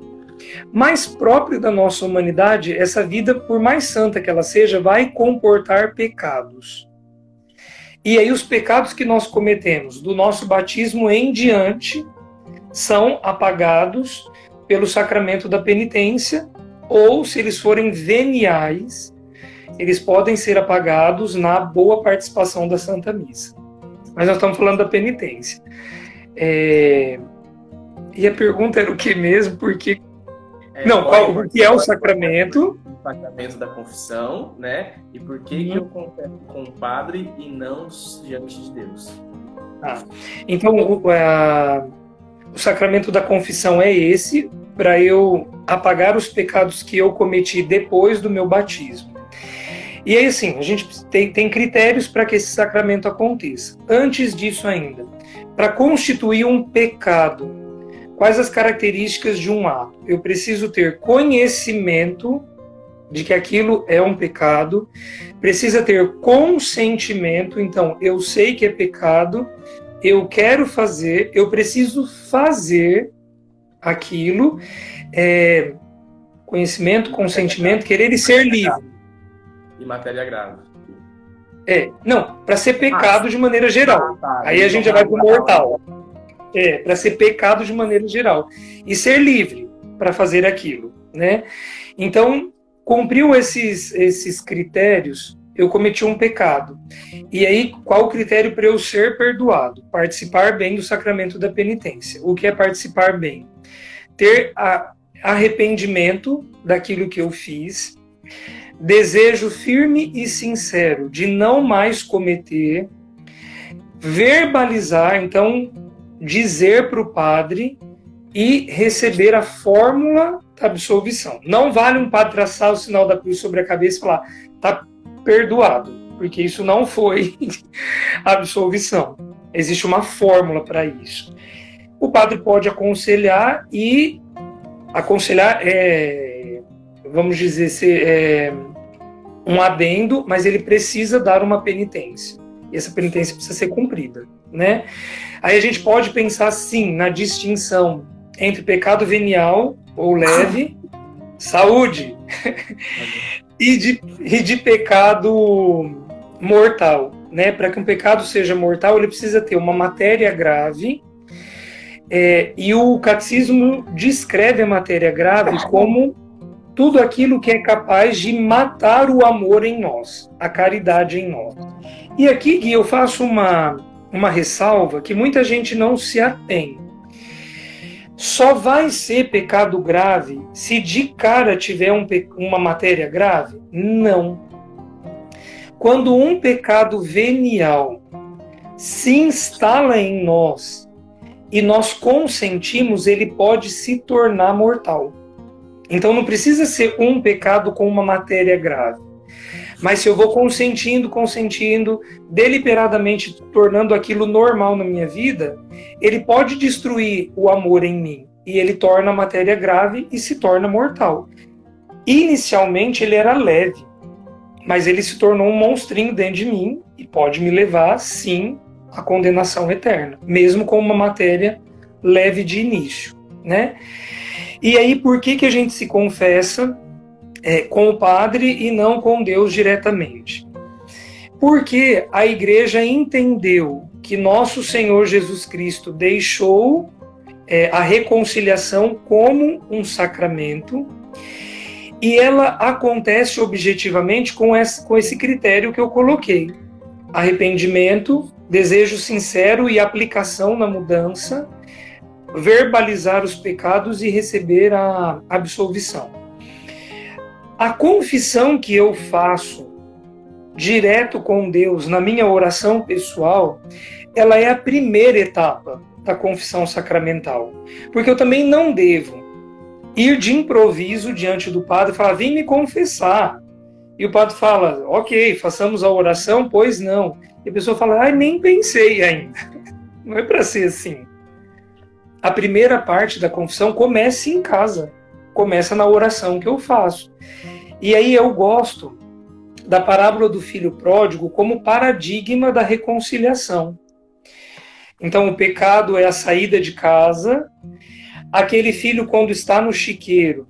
Mais próprio da nossa humanidade, essa vida, por mais santa que ela seja, vai comportar pecados. E aí, os pecados que nós cometemos do nosso batismo em diante são apagados pelo sacramento da penitência ou se eles forem veniais, eles podem ser apagados na boa participação da Santa Missa. Mas nós estamos falando da penitência. É... E a pergunta era o que mesmo? Porque. É, Não, qual, o que é o sacramento? O sacramento da confissão, né? E por que, uhum. que eu confesso com o padre e não diante de Deus? Ah, então, o, a, o sacramento da confissão é esse, para eu apagar os pecados que eu cometi depois do meu batismo. E aí, assim, a gente tem, tem critérios para que esse sacramento aconteça. Antes disso, ainda, para constituir um pecado, quais as características de um ato? Eu preciso ter conhecimento de que aquilo é um pecado, precisa ter consentimento, então eu sei que é pecado, eu quero fazer, eu preciso fazer aquilo, é, conhecimento, consentimento, querer e ser livre. E matéria grave. É, não, para ser pecado ah, de maneira geral. Ah, tá. Aí a gente já vai para o mortal. É, para ser pecado de maneira geral. E ser livre para fazer aquilo, né? Então, cumpriu esses, esses critérios, eu cometi um pecado. E aí, qual o critério para eu ser perdoado? Participar bem do sacramento da penitência. O que é participar bem? ter a, arrependimento daquilo que eu fiz, desejo firme e sincero de não mais cometer, verbalizar, então dizer para o padre e receber a fórmula da absolvição. Não vale um padre traçar o sinal da cruz sobre a cabeça e falar, tá perdoado, porque isso não foi (laughs) absolvição. Existe uma fórmula para isso o padre pode aconselhar e aconselhar é, vamos dizer, ser é, um adendo, mas ele precisa dar uma penitência. E essa penitência precisa ser cumprida, né? Aí a gente pode pensar sim na distinção entre pecado venial ou leve, saúde, (laughs) e, de, e de pecado mortal, né? Para que um pecado seja mortal, ele precisa ter uma matéria grave é, e o catecismo descreve a matéria grave como tudo aquilo que é capaz de matar o amor em nós, a caridade em nós. E aqui, Gui, eu faço uma, uma ressalva que muita gente não se atém. Só vai ser pecado grave se de cara tiver um, uma matéria grave? Não. Quando um pecado venial se instala em nós e nós consentimos, ele pode se tornar mortal. Então não precisa ser um pecado com uma matéria grave. Mas se eu vou consentindo, consentindo, deliberadamente tornando aquilo normal na minha vida, ele pode destruir o amor em mim e ele torna a matéria grave e se torna mortal. Inicialmente ele era leve, mas ele se tornou um monstrinho dentro de mim e pode me levar, sim, à condenação eterna, mesmo com uma matéria leve de início, né? E aí, por que, que a gente se confessa é, com o padre e não com Deus diretamente? Porque a igreja entendeu que nosso Senhor Jesus Cristo deixou é, a reconciliação como um sacramento e ela acontece objetivamente com esse, com esse critério que eu coloquei: arrependimento, desejo sincero e aplicação na mudança verbalizar os pecados e receber a absolvição. A confissão que eu faço direto com Deus na minha oração pessoal, ela é a primeira etapa da confissão sacramental. Porque eu também não devo ir de improviso diante do padre e falar: vem me confessar. E o padre fala: ok, façamos a oração, pois não. E a pessoa fala: ai, nem pensei ainda. (laughs) Não é para ser assim a primeira parte da confissão começa em casa, começa na oração que eu faço. E aí eu gosto da parábola do filho pródigo como paradigma da reconciliação. Então, o pecado é a saída de casa, aquele filho, quando está no chiqueiro,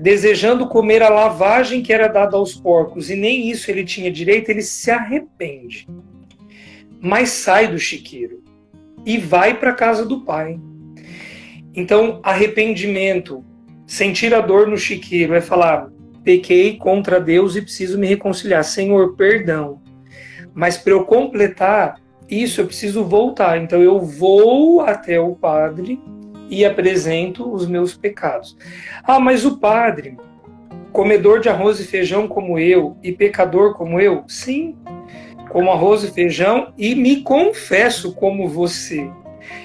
desejando comer a lavagem que era dada aos porcos, e nem isso ele tinha direito, ele se arrepende, mas sai do chiqueiro e vai para a casa do pai. Então, arrependimento, sentir a dor no chiqueiro, é falar: pequei contra Deus e preciso me reconciliar. Senhor, perdão. Mas para eu completar isso, eu preciso voltar. Então, eu vou até o padre e apresento os meus pecados. Ah, mas o padre, comedor de arroz e feijão como eu e pecador como eu? Sim, como arroz e feijão e me confesso como você.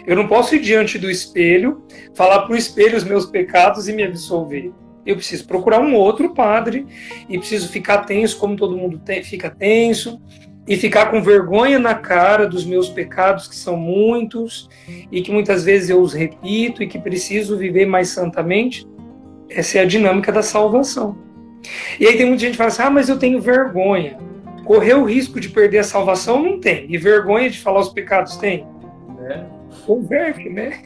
Eu não posso ir diante do espelho, falar para o espelho os meus pecados e me absolver. Eu preciso procurar um outro padre e preciso ficar tenso, como todo mundo tem, fica tenso, e ficar com vergonha na cara dos meus pecados, que são muitos, e que muitas vezes eu os repito e que preciso viver mais santamente. Essa é a dinâmica da salvação. E aí tem muita gente que fala assim: ah, mas eu tenho vergonha. Correr o risco de perder a salvação não tem. E vergonha de falar os pecados tem? Converte, né?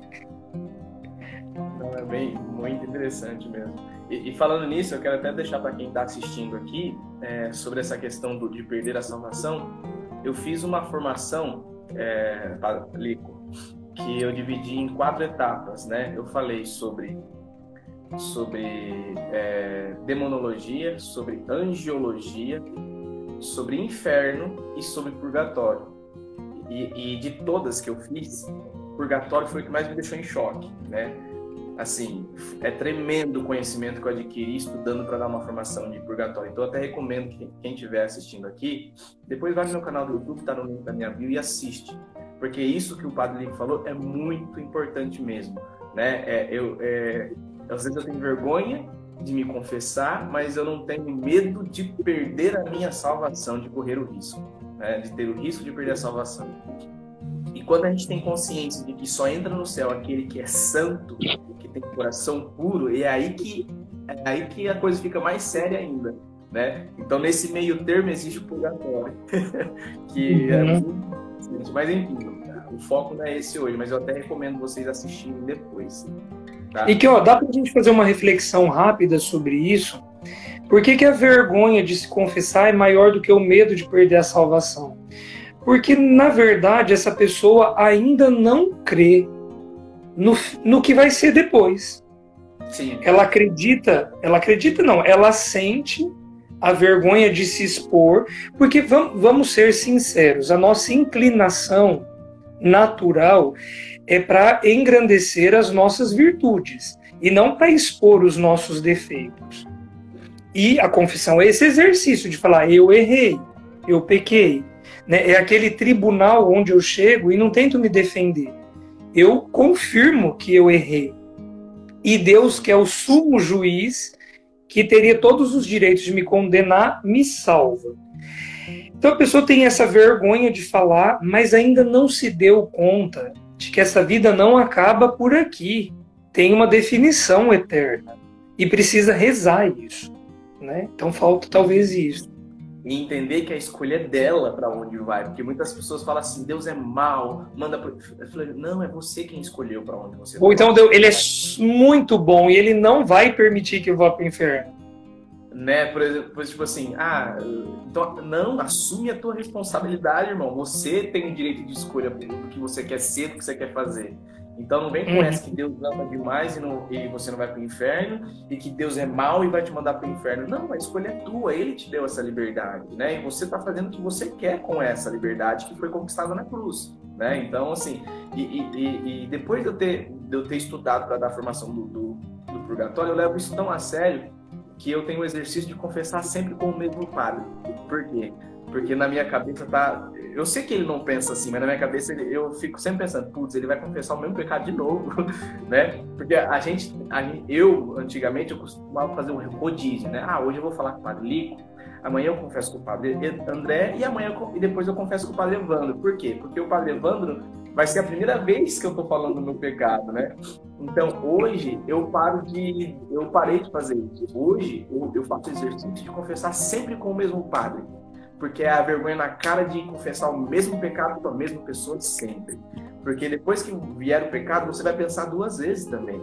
Então é bem muito interessante mesmo. E, e falando nisso, eu quero até deixar para quem está assistindo aqui é, sobre essa questão do, de perder a salvação. Eu fiz uma formação, é, Lico, que eu dividi em quatro etapas, né? Eu falei sobre sobre é, demonologia, sobre angiologia, sobre inferno e sobre purgatório. E, e, de todas que eu fiz, purgatório foi o que mais me deixou em choque, né? Assim, é tremendo o conhecimento que eu adquiri estudando para dar uma formação de purgatório. Então, eu até recomendo que quem estiver assistindo aqui, depois vai no meu canal do YouTube, está no link da minha bio e assiste. Porque isso que o Padre Lico falou é muito importante mesmo, né? É, eu, é, às vezes eu tenho vergonha de me confessar, mas eu não tenho medo de perder a minha salvação, de correr o risco, né? de ter o risco de perder a salvação. E quando a gente tem consciência de que só entra no céu aquele que é santo, que tem coração puro, é aí que é aí que a coisa fica mais séria ainda, né? Então nesse meio termo existe o purgatório, (laughs) que é uhum. muito mas enfim, o foco não é esse hoje, mas eu até recomendo vocês assistirem depois. Tá? E que ó, dá para a gente fazer uma reflexão rápida sobre isso. Por que, que a vergonha de se confessar é maior do que o medo de perder a salvação? Porque, na verdade, essa pessoa ainda não crê no, no que vai ser depois. Sim. Ela acredita, ela acredita não, ela sente a vergonha de se expor, porque vamos, vamos ser sinceros, a nossa inclinação natural é para engrandecer as nossas virtudes e não para expor os nossos defeitos. E a confissão é esse exercício de falar: eu errei, eu pequei. Né? É aquele tribunal onde eu chego e não tento me defender. Eu confirmo que eu errei. E Deus, que é o sumo juiz, que teria todos os direitos de me condenar, me salva. Então a pessoa tem essa vergonha de falar, mas ainda não se deu conta de que essa vida não acaba por aqui. Tem uma definição eterna. E precisa rezar isso. Né? Então falta talvez isso. E entender que a escolha é dela para onde vai. Porque muitas pessoas falam assim: Deus é mal, manda. Pro... Eu falei, não, é você quem escolheu para onde você vai. Ou então Deus, ele é muito bom e ele não vai permitir que eu vá para o inferno né? Por exemplo, tipo assim, ah, então, não, assume a tua responsabilidade, irmão. Você tem o direito de escolha do que você quer ser, do que você quer fazer. Então não vem com uhum. essa que Deus ama demais e, não, e você não vai para o inferno e que Deus é mau e vai te mandar para o inferno. Não, a escolha é tua, Ele te deu essa liberdade, né? E você está fazendo o que você quer com essa liberdade que foi conquistada na cruz, né? Então assim, e, e, e depois de eu ter, de eu ter estudado para dar a formação do, do, do purgatório, eu levo isso tão a sério que eu tenho o exercício de confessar sempre com o mesmo padre. Por quê? Porque na minha cabeça tá. Eu sei que ele não pensa assim, mas na minha cabeça ele, eu fico sempre pensando, putz, ele vai confessar o mesmo pecado de novo, (laughs) né? Porque a gente, a gente, eu, antigamente, eu costumava fazer um rodízio, né? Ah, hoje eu vou falar com o padre Lico, amanhã eu confesso com o padre André e amanhã eu, e depois eu confesso com o padre Evandro. Por quê? Porque o padre Evandro vai ser a primeira vez que eu tô falando do meu pecado, né? Então, hoje, eu paro de. Eu parei de fazer isso. Hoje, eu, eu faço exercício de confessar sempre com o mesmo padre. Porque é a vergonha na cara de confessar o mesmo pecado com a mesma pessoa sempre. Porque depois que vier o pecado, você vai pensar duas vezes também.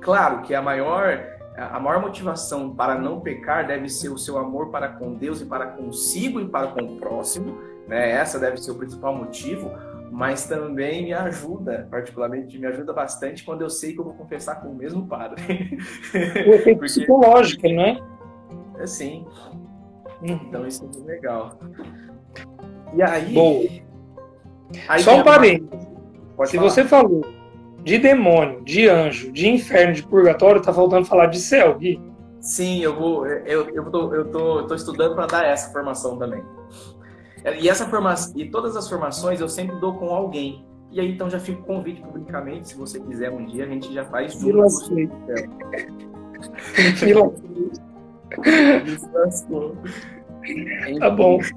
Claro que a maior a maior motivação para não pecar deve ser o seu amor para com Deus e para consigo e para com o próximo, né? Essa deve ser o principal motivo mas também me ajuda, particularmente me ajuda bastante quando eu sei que eu vou confessar com o mesmo padre. O efeito (laughs) Porque... psicológico, né? É sim. Então isso é muito legal. E aí. Bom. aí Só um parênteses. Se falar. você falou de demônio, de anjo, de inferno, de purgatório, tá faltando falar de céu, Gui. Sim, eu vou. Eu, eu, tô, eu, tô, eu tô estudando para dar essa formação também. E essa formação, e todas as formações eu sempre dou com alguém. E aí então já fica o convite publicamente, se você quiser um dia, a gente já faz junto. Tá bom. (laughs)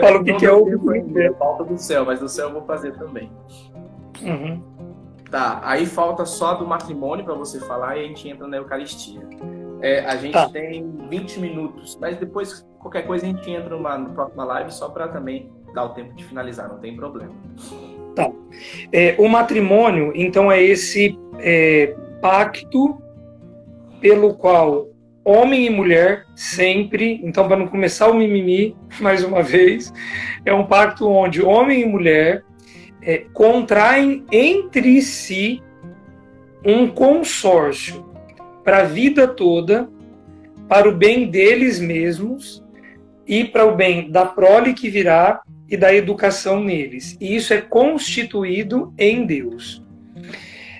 Fala o que, que é o ainda, falta do céu, mas do céu eu vou fazer também. Uhum. Tá, aí falta só do matrimônio para você falar e a gente entra na Eucaristia. É, a gente tá. tem 20 minutos, mas depois qualquer coisa a gente entra numa, numa próxima live só para também dar o tempo de finalizar, não tem problema. Tá. É, o matrimônio, então, é esse é, pacto pelo qual homem e mulher sempre, então para não começar o mimimi mais uma vez, é um pacto onde homem e mulher é, contraem entre si um consórcio para a vida toda, para o bem deles mesmos e para o bem da prole que virá e da educação neles. E isso é constituído em Deus.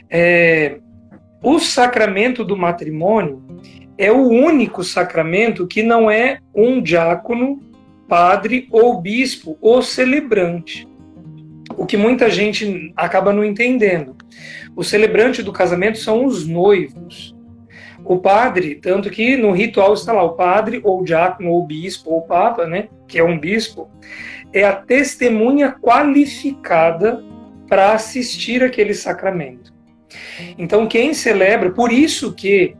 É, o sacramento do matrimônio é o único sacramento que não é um diácono, padre ou bispo ou celebrante. O que muita gente acaba não entendendo. O celebrante do casamento são os noivos. O padre, tanto que no ritual está lá o padre, ou o diácono, ou o bispo, ou o papa, né, que é um bispo, é a testemunha qualificada para assistir aquele sacramento. Então, quem celebra, por isso que,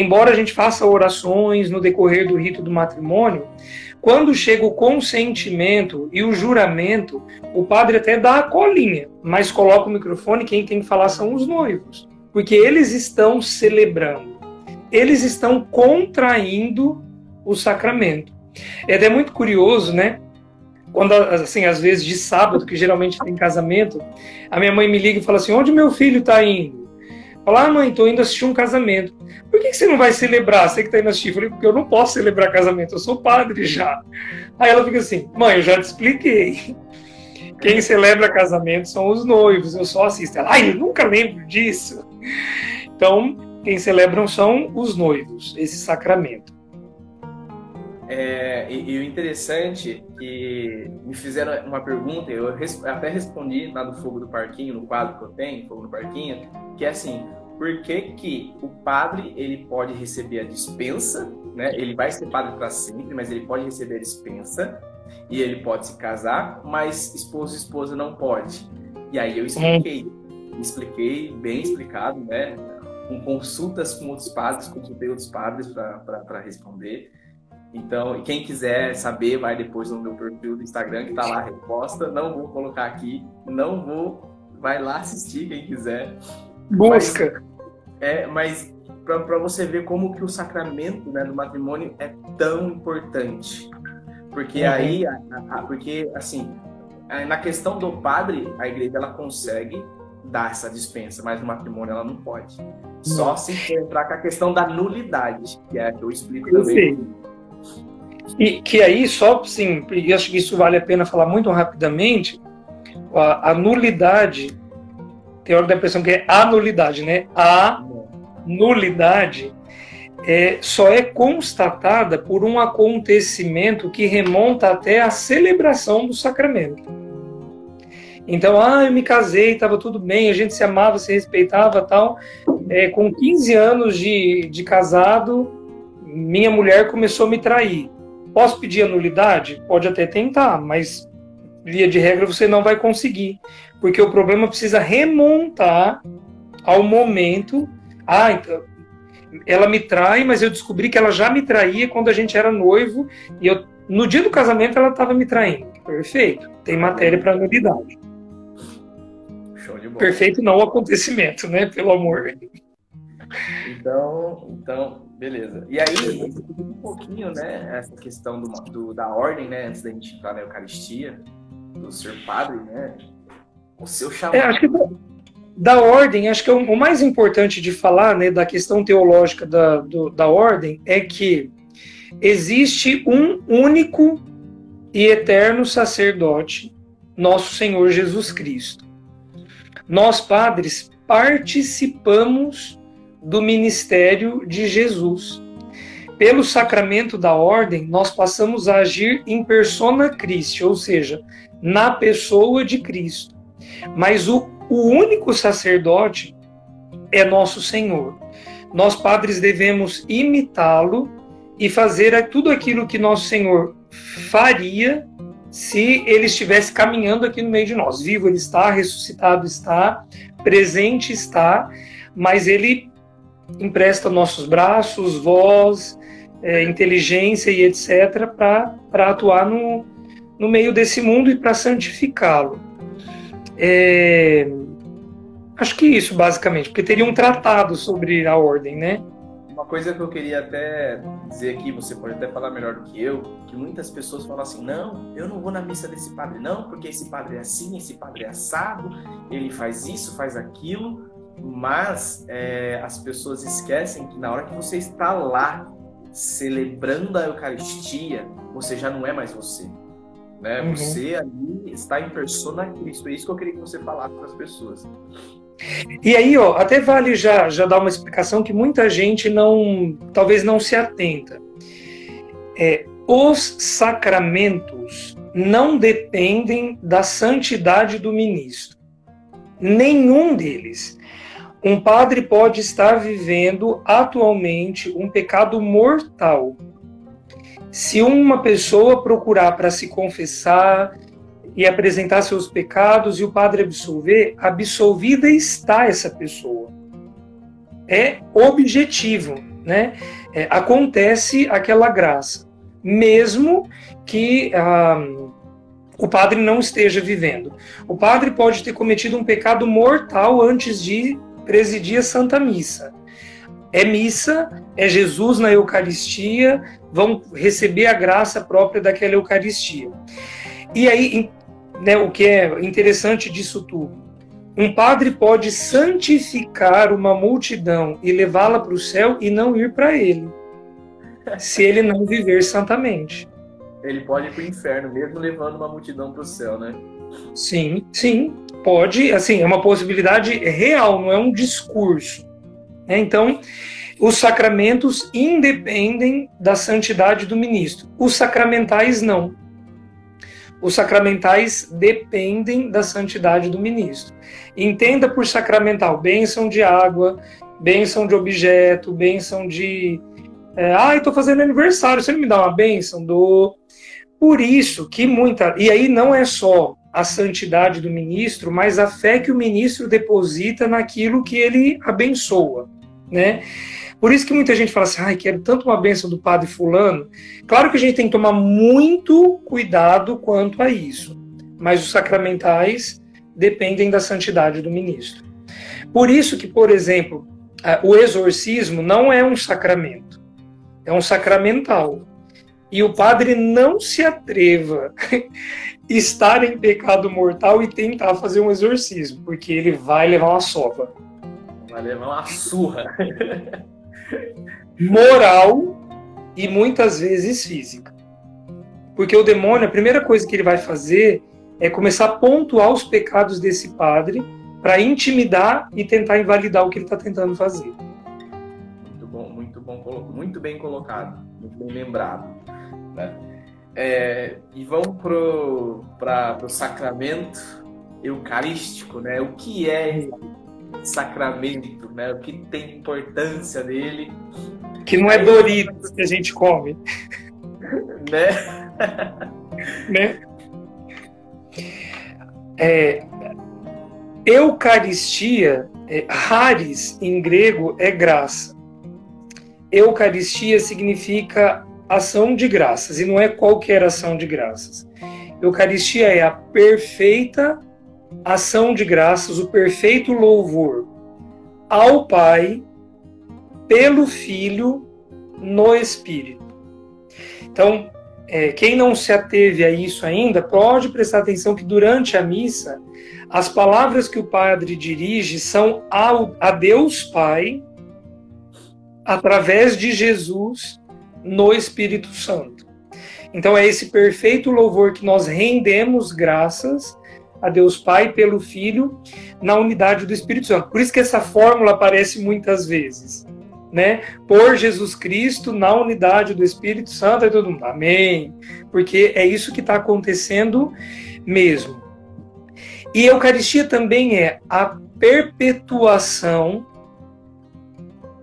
embora a gente faça orações no decorrer do rito do matrimônio, quando chega o consentimento e o juramento, o padre até dá a colinha, mas coloca o microfone, quem tem que falar são os noivos, porque eles estão celebrando eles estão contraindo o sacramento. É até muito curioso, né? Quando, assim, às vezes de sábado, que geralmente tem casamento, a minha mãe me liga e fala assim: onde meu filho está indo? Fala, ah, mãe, estou indo assistir um casamento. Que, que você não vai celebrar? Você que está indo assistir. Eu falei, porque eu não posso celebrar casamento, eu sou padre já. Aí ela fica assim, mãe, eu já te expliquei. Quem celebra casamento são os noivos, eu só assisto. Ela, ai, eu nunca lembro disso. Então, quem celebram são os noivos, esse sacramento. É, e, e, o interessante que me fizeram uma pergunta, eu res, até respondi lá do Fogo do Parquinho, no quadro que eu tenho, Fogo do Parquinho, que é assim, por que, que o padre ele pode receber a dispensa, né? Ele vai ser padre para sempre, mas ele pode receber a dispensa e ele pode se casar, mas esposo e esposa não pode. E aí eu expliquei, expliquei bem explicado, né? Com consultas com outros padres, consultei outros padres para responder. Então, quem quiser saber, vai depois no meu perfil do Instagram, que tá lá a resposta. Não vou colocar aqui, não vou. Vai lá assistir quem quiser. Busca. Mas, é, mas para você ver como que o sacramento né, do matrimônio é tão importante. Porque uhum. aí, a, a, porque assim, na questão do padre, a igreja ela consegue dar essa dispensa, mas no matrimônio ela não pode. Só se entrar com a questão da nulidade, que é que eu explico também. E que aí, só sim, e acho que isso vale a pena falar muito rapidamente, a, a nulidade, hora da impressão que é a nulidade, né? A nulidade é, só é constatada por um acontecimento que remonta até a celebração do sacramento. Então, ah, eu me casei, estava tudo bem, a gente se amava, se respeitava tal. É, com 15 anos de, de casado, minha mulher começou a me trair. Posso pedir a nulidade? Pode até tentar, mas via de regra você não vai conseguir, porque o problema precisa remontar ao momento. Ah, então, ela me trai, mas eu descobri que ela já me traía quando a gente era noivo e eu, no dia do casamento ela estava me traindo. Perfeito, tem matéria para nulidade. Show de bola. Perfeito não o acontecimento, né? Pelo amor. Então, então, beleza. E aí, um pouquinho, né, essa questão do, do, da ordem, né, antes da gente entrar na Eucaristia, do ser padre, né, o seu chamado. É, acho que da ordem, acho que é o, mais importante de falar, né, da questão teológica da, do, da ordem, é que existe um único e eterno sacerdote, nosso Senhor Jesus Cristo. Nós, padres, participamos do ministério de Jesus. Pelo sacramento da ordem, nós passamos a agir em persona Christi, ou seja, na pessoa de Cristo. Mas o, o único sacerdote é nosso Senhor. Nós, padres, devemos imitá-lo e fazer tudo aquilo que nosso Senhor faria se ele estivesse caminhando aqui no meio de nós. Vivo ele está, ressuscitado está, presente está, mas ele empresta nossos braços, voz, é, inteligência e etc. para atuar no, no meio desse mundo e para santificá-lo. É, acho que isso, basicamente, porque teria um tratado sobre a ordem, né? Uma coisa que eu queria até dizer aqui, você pode até falar melhor do que eu, que muitas pessoas falam assim, não, eu não vou na missa desse padre, não, porque esse padre é assim, esse padre é assado, ele faz isso, faz aquilo, mas é, as pessoas esquecem que na hora que você está lá celebrando a Eucaristia, você já não é mais você. Né? Uhum. Você ali está em persona Cristo. É isso que eu queria que você falasse para as pessoas. E aí, ó, até vale já, já dar uma explicação que muita gente não, talvez não se atenta. É, os sacramentos não dependem da santidade do ministro. Nenhum deles. Um padre pode estar vivendo atualmente um pecado mortal. Se uma pessoa procurar para se confessar e apresentar seus pecados e o padre absolver, absolvida está essa pessoa. É objetivo, né? É, acontece aquela graça, mesmo que ah, o padre não esteja vivendo. O padre pode ter cometido um pecado mortal antes de presidir a Santa Missa. É missa, é Jesus na Eucaristia, vão receber a graça própria daquela Eucaristia. E aí, né, o que é interessante disso tudo, Um padre pode santificar uma multidão e levá-la para o céu e não ir para ele, se ele não viver santamente. Ele pode ir para o inferno, mesmo levando uma multidão para o céu, né? Sim, sim, pode. Assim, é uma possibilidade real, não é um discurso. Né? Então, os sacramentos independem da santidade do ministro. Os sacramentais não. Os sacramentais dependem da santidade do ministro. Entenda por sacramental bênção de água, bênção de objeto, bênção de. É, ah, estou fazendo aniversário, você não me dá uma bênção? Dou. Por isso que muita. E aí não é só a santidade do ministro, mas a fé que o ministro deposita naquilo que ele abençoa, né? Por isso que muita gente fala assim, ai, quero tanto uma bênção do padre fulano. Claro que a gente tem que tomar muito cuidado quanto a isso, mas os sacramentais dependem da santidade do ministro. Por isso que, por exemplo, o exorcismo não é um sacramento, é um sacramental. E o padre não se atreva estar em pecado mortal e tentar fazer um exorcismo, porque ele vai levar uma sopa. Vai levar uma surra. (laughs) moral e muitas vezes física. Porque o demônio, a primeira coisa que ele vai fazer é começar a pontuar os pecados desse padre para intimidar e tentar invalidar o que ele está tentando fazer. Muito bom, muito bom, muito bem colocado, muito bem lembrado. Né? É, e vamos para o sacramento eucarístico, né? O que é sacramento, né? O que tem importância dele. Que não é Doritos que a gente come. (laughs) né? né? É, Eucaristia, é, haris em grego é graça. Eucaristia significa ação de graças e não é qualquer ação de graças. Eucaristia é a perfeita ação de graças, o perfeito louvor ao Pai, pelo Filho, no Espírito. Então, é, quem não se ateve a isso ainda, pode prestar atenção que durante a missa, as palavras que o padre dirige são ao, a Deus Pai, através de Jesus, no Espírito Santo. Então, é esse perfeito louvor que nós rendemos graças a Deus Pai pelo Filho na unidade do Espírito Santo. Por isso que essa fórmula aparece muitas vezes, né? Por Jesus Cristo na unidade do Espírito Santo e todo mundo. Amém. Porque é isso que está acontecendo mesmo. E Eucaristia também é a perpetuação,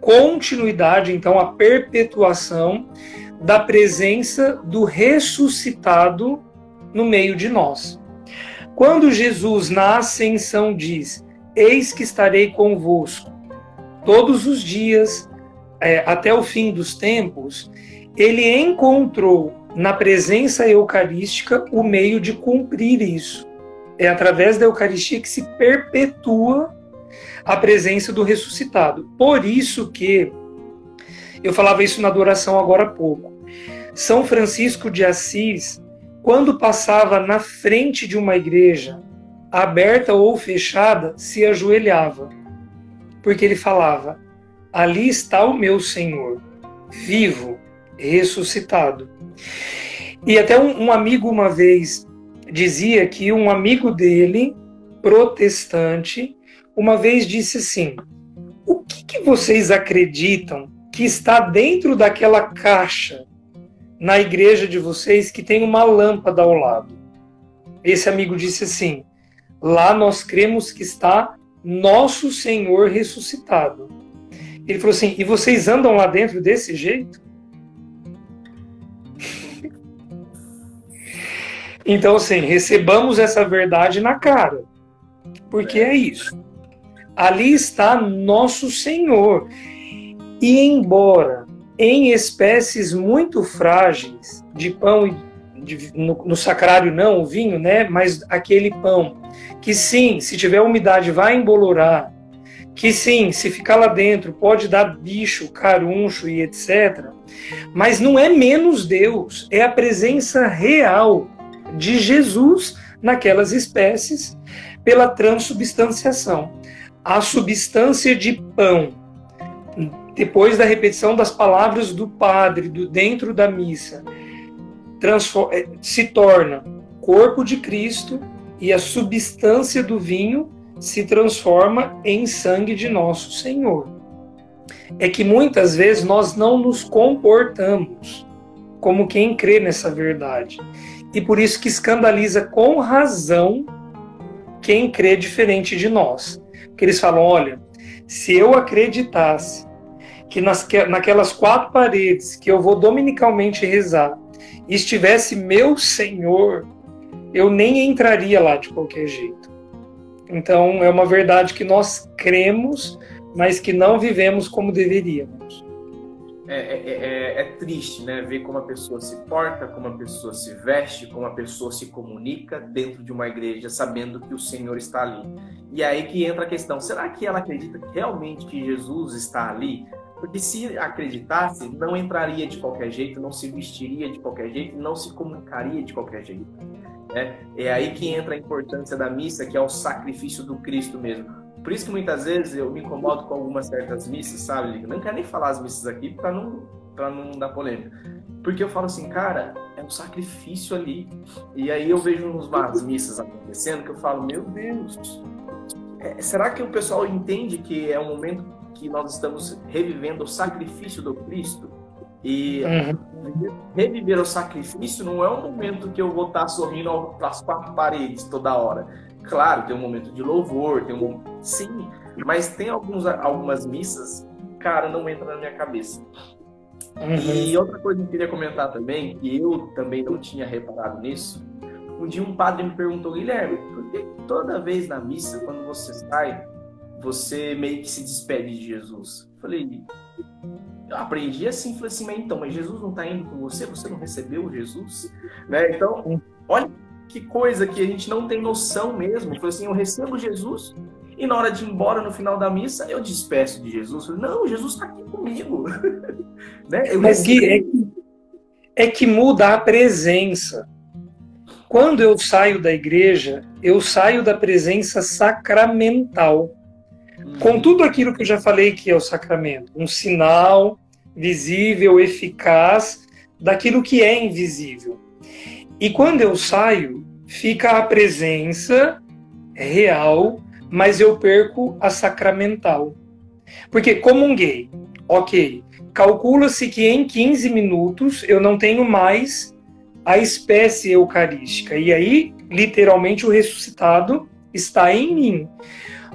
continuidade, então a perpetuação da presença do ressuscitado no meio de nós. Quando Jesus na ascensão diz: Eis que estarei convosco todos os dias é, até o fim dos tempos, ele encontrou na presença eucarística o meio de cumprir isso. É através da Eucaristia que se perpetua a presença do ressuscitado. Por isso que eu falava isso na adoração agora há pouco. São Francisco de Assis quando passava na frente de uma igreja, aberta ou fechada, se ajoelhava, porque ele falava: Ali está o meu Senhor, vivo, ressuscitado. E até um, um amigo uma vez dizia que um amigo dele, protestante, uma vez disse assim: O que, que vocês acreditam que está dentro daquela caixa na igreja de vocês que tem uma lâmpada ao lado. Esse amigo disse assim: lá nós cremos que está nosso Senhor ressuscitado. Ele falou assim: e vocês andam lá dentro desse jeito? (laughs) Então, assim, recebamos essa verdade na cara, porque é isso. Ali está nosso Senhor. E embora em espécies muito frágeis de pão e de, no, no, sacrário não o vinho, né? Mas aquele pão que sim, se tiver umidade vai embolorar, que sim, se ficar lá dentro pode dar bicho, caruncho e etc. Mas não é menos Deus, é a presença real de Jesus naquelas espécies, pela transubstanciação. A substância de pão, depois da repetição das palavras do padre do, dentro da missa, eh, se torna corpo de Cristo e a substância do vinho se transforma em sangue de nosso Senhor. É que muitas vezes nós não nos comportamos como quem crê nessa verdade. E por isso que escandaliza com razão quem crê diferente de nós. Porque eles falam: olha, se eu acreditasse que nas, naquelas quatro paredes que eu vou dominicalmente rezar estivesse meu Senhor, eu nem entraria lá de qualquer jeito. Então é uma verdade que nós cremos, mas que não vivemos como deveríamos. É, é, é, é, triste, né? Ver como a pessoa se porta, como a pessoa se veste, como a pessoa se comunica dentro de uma igreja, sabendo que o Senhor está ali. E aí que entra a questão: será que ela acredita realmente que Jesus está ali? Porque se acreditasse, não entraria de qualquer jeito, não se vestiria de qualquer jeito, não se comunicaria de qualquer jeito. É, é aí que entra a importância da missa, que é o sacrifício do Cristo mesmo por isso que muitas vezes eu me incomodo com algumas certas missas, sabe? Não quero nem falar as missas aqui para não, pra não dar polêmica. Porque eu falo assim, cara, é um sacrifício ali. E aí eu vejo umas missas acontecendo que eu falo, meu Deus, é, será que o pessoal entende que é um momento que nós estamos revivendo o sacrifício do Cristo? E uhum. reviver o sacrifício não é um momento que eu vou estar sorrindo para as quatro paredes toda hora Claro, tem um momento de louvor, tem um sim, mas tem alguns, algumas missas, cara, não entra na minha cabeça. Uhum. E outra coisa que eu queria comentar também, que eu também não tinha reparado nisso, um dia um padre me perguntou, Guilherme, por que toda vez na missa, quando você sai, você meio que se despede de Jesus? Eu falei, eu aprendi assim, falei assim, mas então, mas Jesus não está indo com você? Você não recebeu Jesus? Né? Então, olha que coisa que a gente não tem noção mesmo. Foi assim, eu recebo Jesus e na hora de ir embora no final da missa eu despeço de Jesus. Falei, não, Jesus está aqui comigo. (laughs) né? Eu Mas que, é, que, é que muda a presença. Quando eu saio da igreja, eu saio da presença sacramental. Com uhum. tudo aquilo que eu já falei que é o sacramento, um sinal visível, eficaz daquilo que é invisível. E quando eu saio, fica a presença real, mas eu perco a sacramental. Porque comunguei, ok, calcula-se que em 15 minutos eu não tenho mais a espécie eucarística. E aí, literalmente, o ressuscitado está em mim.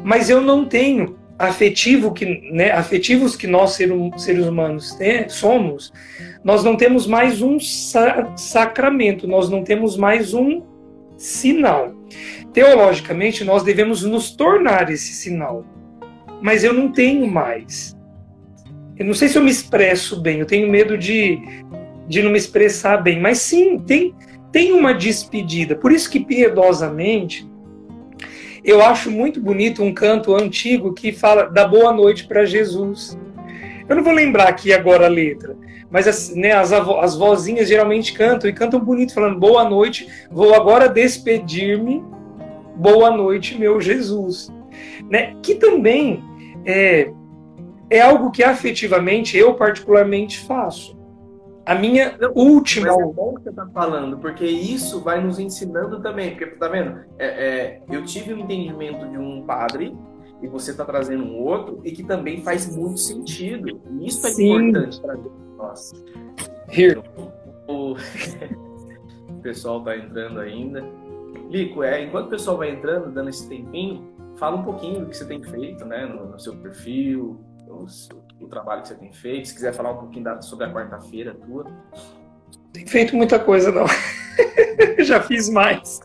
Mas eu não tenho afetivo que, né, afetivos que nós seres humanos somos, nós não temos mais um sacramento, nós não temos mais um sinal. Teologicamente, nós devemos nos tornar esse sinal, mas eu não tenho mais. Eu não sei se eu me expresso bem, eu tenho medo de, de não me expressar bem, mas sim, tem, tem uma despedida. Por isso que piedosamente eu acho muito bonito um canto antigo que fala da boa noite para Jesus. Eu não vou lembrar aqui agora a letra, mas as, né, as, as vozinhas geralmente cantam e cantam bonito, falando boa noite, vou agora despedir-me, boa noite, meu Jesus. Né? Que também é, é algo que afetivamente eu particularmente faço. A minha última. Mas é bom que você está falando, porque isso vai nos ensinando também. Porque, tá vendo? É, é, eu tive um entendimento de um padre e você está trazendo um outro e que também faz muito sentido. E isso é Sim. importante para nós. Here. O... o (laughs) pessoal está entrando ainda. Lico, é, enquanto o pessoal vai entrando, dando esse tempinho, fala um pouquinho do que você tem feito, né, no, no seu perfil, o, o, trabalho que você tem feito. Se quiser falar um pouquinho da, sobre a quarta-feira tua. Tem feito muita coisa, não. (laughs) Já fiz mais.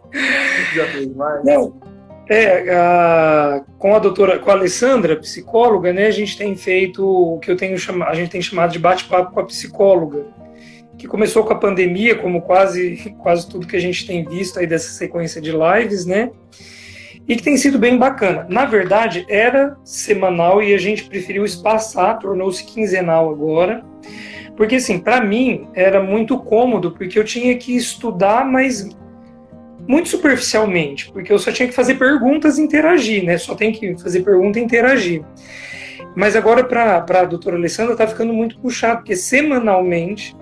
Já fez mais? Não. É, a, com a doutora, com a Alessandra, psicóloga, né, a gente tem feito o que eu tenho chamado, a gente tem chamado de bate-papo com a psicóloga, que começou com a pandemia, como quase (laughs) quase tudo que a gente tem visto aí dessa sequência de lives, né? E que tem sido bem bacana. Na verdade, era semanal e a gente preferiu espaçar, tornou-se quinzenal agora. Porque assim, para mim era muito cômodo, porque eu tinha que estudar, mas muito superficialmente, porque eu só tinha que fazer perguntas e interagir, né? Só tem que fazer pergunta e interagir. Mas agora, para a doutora Alessandra, está ficando muito puxado, porque semanalmente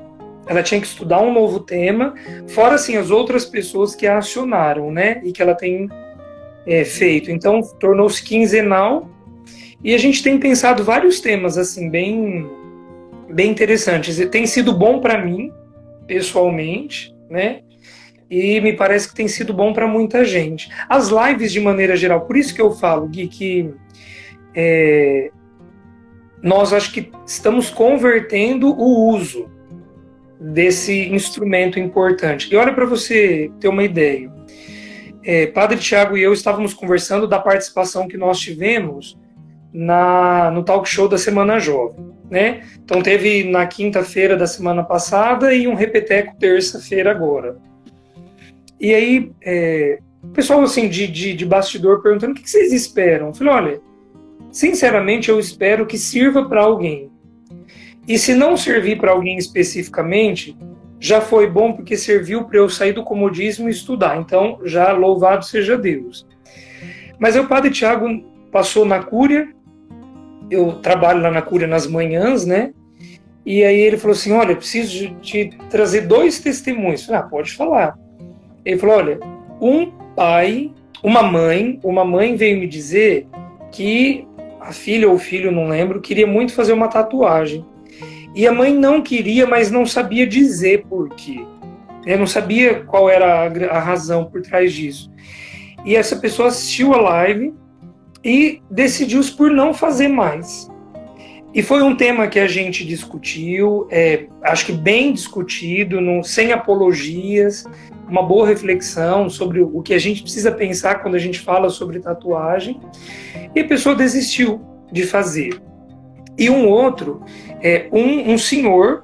ela tinha que estudar um novo tema, fora assim as outras pessoas que a acionaram, né? E que ela tem é, feito. Então, tornou-se quinzenal e a gente tem pensado vários temas assim bem bem interessantes. E tem sido bom para mim pessoalmente, né? E me parece que tem sido bom para muita gente. As lives de maneira geral, por isso que eu falo, Gui, que é, nós acho que estamos convertendo o uso desse instrumento importante. E olha para você ter uma ideia. É, Padre Tiago e eu estávamos conversando da participação que nós tivemos na, no talk show da Semana Jovem. Né? Então teve na quinta-feira da semana passada e um repeteco terça-feira agora. E aí, é, o pessoal assim, de, de, de bastidor perguntando o que vocês esperam. Eu falei, olha, sinceramente eu espero que sirva para alguém. E se não servir para alguém especificamente, já foi bom porque serviu para eu sair do comodismo e estudar. Então, já louvado seja Deus. Mas o padre Tiago passou na Cúria, eu trabalho lá na Cúria nas manhãs, né? E aí ele falou assim: Olha, preciso te trazer dois testemunhos. falei, ah, pode falar. Ele falou: Olha, um pai, uma mãe, uma mãe veio me dizer que a filha ou o filho, não lembro, queria muito fazer uma tatuagem. E a mãe não queria, mas não sabia dizer por quê. Não sabia qual era a, razão por trás disso. E essa pessoa assistiu a live e decidiu por não fazer mais. E foi um tema que a gente discutiu, é, acho que bem discutido, no, sem apologias, uma boa reflexão sobre o que a gente precisa pensar quando a gente fala sobre tatuagem. E a pessoa desistiu de fazer. E um outro é um, um senhor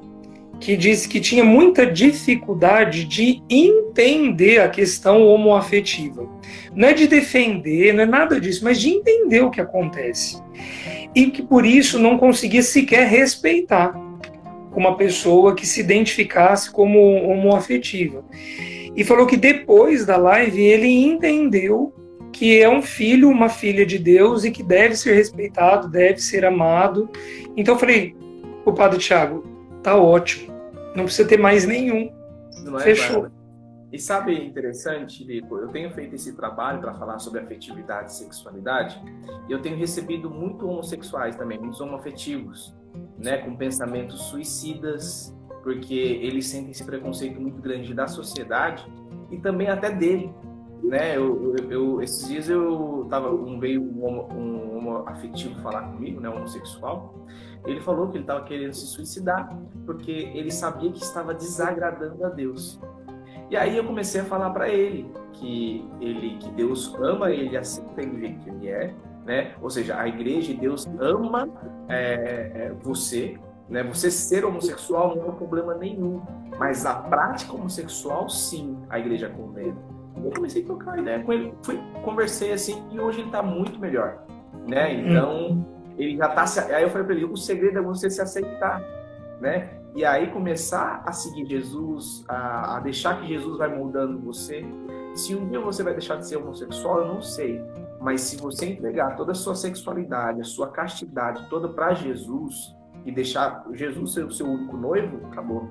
que disse que tinha muita dificuldade de entender a questão homoafetiva. Não é de defender, não é nada disso, mas de entender o que acontece. E que por isso não conseguia sequer respeitar uma pessoa que se identificasse como homoafetiva. E falou que depois da live ele entendeu que é um filho, uma filha de Deus e que deve ser respeitado, deve ser amado. Então eu falei, o padre Tiago, tá ótimo, não precisa ter mais nenhum. Não é, Fechou. E sabe interessante, Lico? Eu tenho feito esse trabalho para falar sobre afetividade e sexualidade, e eu tenho recebido muito homossexuais também, muitos homoafetivos, né, com pensamentos suicidas, porque eles sentem esse preconceito muito grande da sociedade e também até dele, né? Eu, eu, eu, esses dias eu tava um veio um, um, um afetivo falar comigo, né, homossexual. Ele falou que ele estava querendo se suicidar porque ele sabia que estava desagradando a Deus. E aí eu comecei a falar para ele que ele que Deus ama ele assim do jeito que ele é, né? Ou seja, a igreja e Deus ama é, é, você, né? Você ser homossexual não é um problema nenhum, mas a prática homossexual sim, a igreja condena. Eu comecei a trocar ideia com ele, fui, conversei assim e hoje ele está muito melhor, né? Hum. Então ele já tá. Aí eu falei para ele: o segredo é você se aceitar, né? E aí começar a seguir Jesus, a, a deixar que Jesus vai moldando você. Se um dia você vai deixar de ser homossexual, eu não sei. Mas se você entregar toda a sua sexualidade, a sua castidade toda para Jesus e deixar Jesus ser o seu único noivo, acabou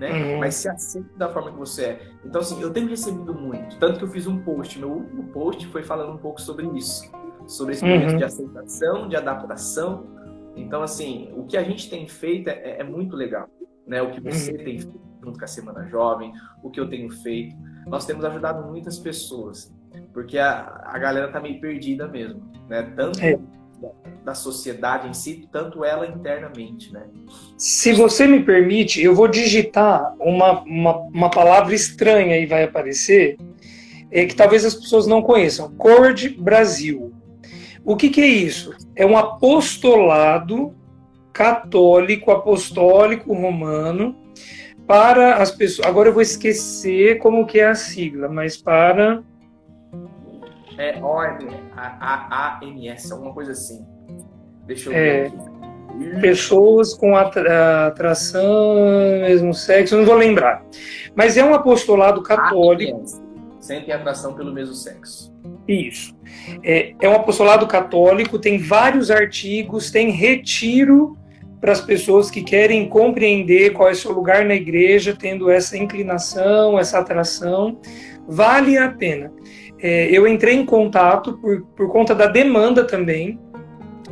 né? Uhum. Mas se aceita da forma que você é. Então, assim, eu tenho recebido muito. Tanto que eu fiz um post, meu último post foi falando um pouco sobre isso. Sobre esse momento uhum. de aceitação, de adaptação. Então, assim, o que a gente tem feito é, é muito legal. Né? O que você uhum. tem feito junto com a Semana Jovem, o que eu tenho feito. Nós temos ajudado muitas pessoas. Porque a, a galera tá meio perdida mesmo. Né? Tanto é da sociedade em si, tanto ela internamente, né? Se você me permite, eu vou digitar uma, uma, uma palavra estranha e vai aparecer, é, que talvez as pessoas não conheçam. Cord Brasil. O que, que é isso? É um apostolado católico, apostólico romano para as pessoas. Agora eu vou esquecer como que é a sigla, mas para é O-M-A-A-N-S, alguma coisa assim. Deixa eu é, ver aqui. Pessoas com atração, mesmo sexo, não vou lembrar. Mas é um apostolado católico. sentem atração pelo mesmo sexo. Isso. É, é um apostolado católico, tem vários artigos, tem retiro para as pessoas que querem compreender qual é o seu lugar na igreja, tendo essa inclinação, essa atração. Vale a pena. É, eu entrei em contato por, por conta da demanda também,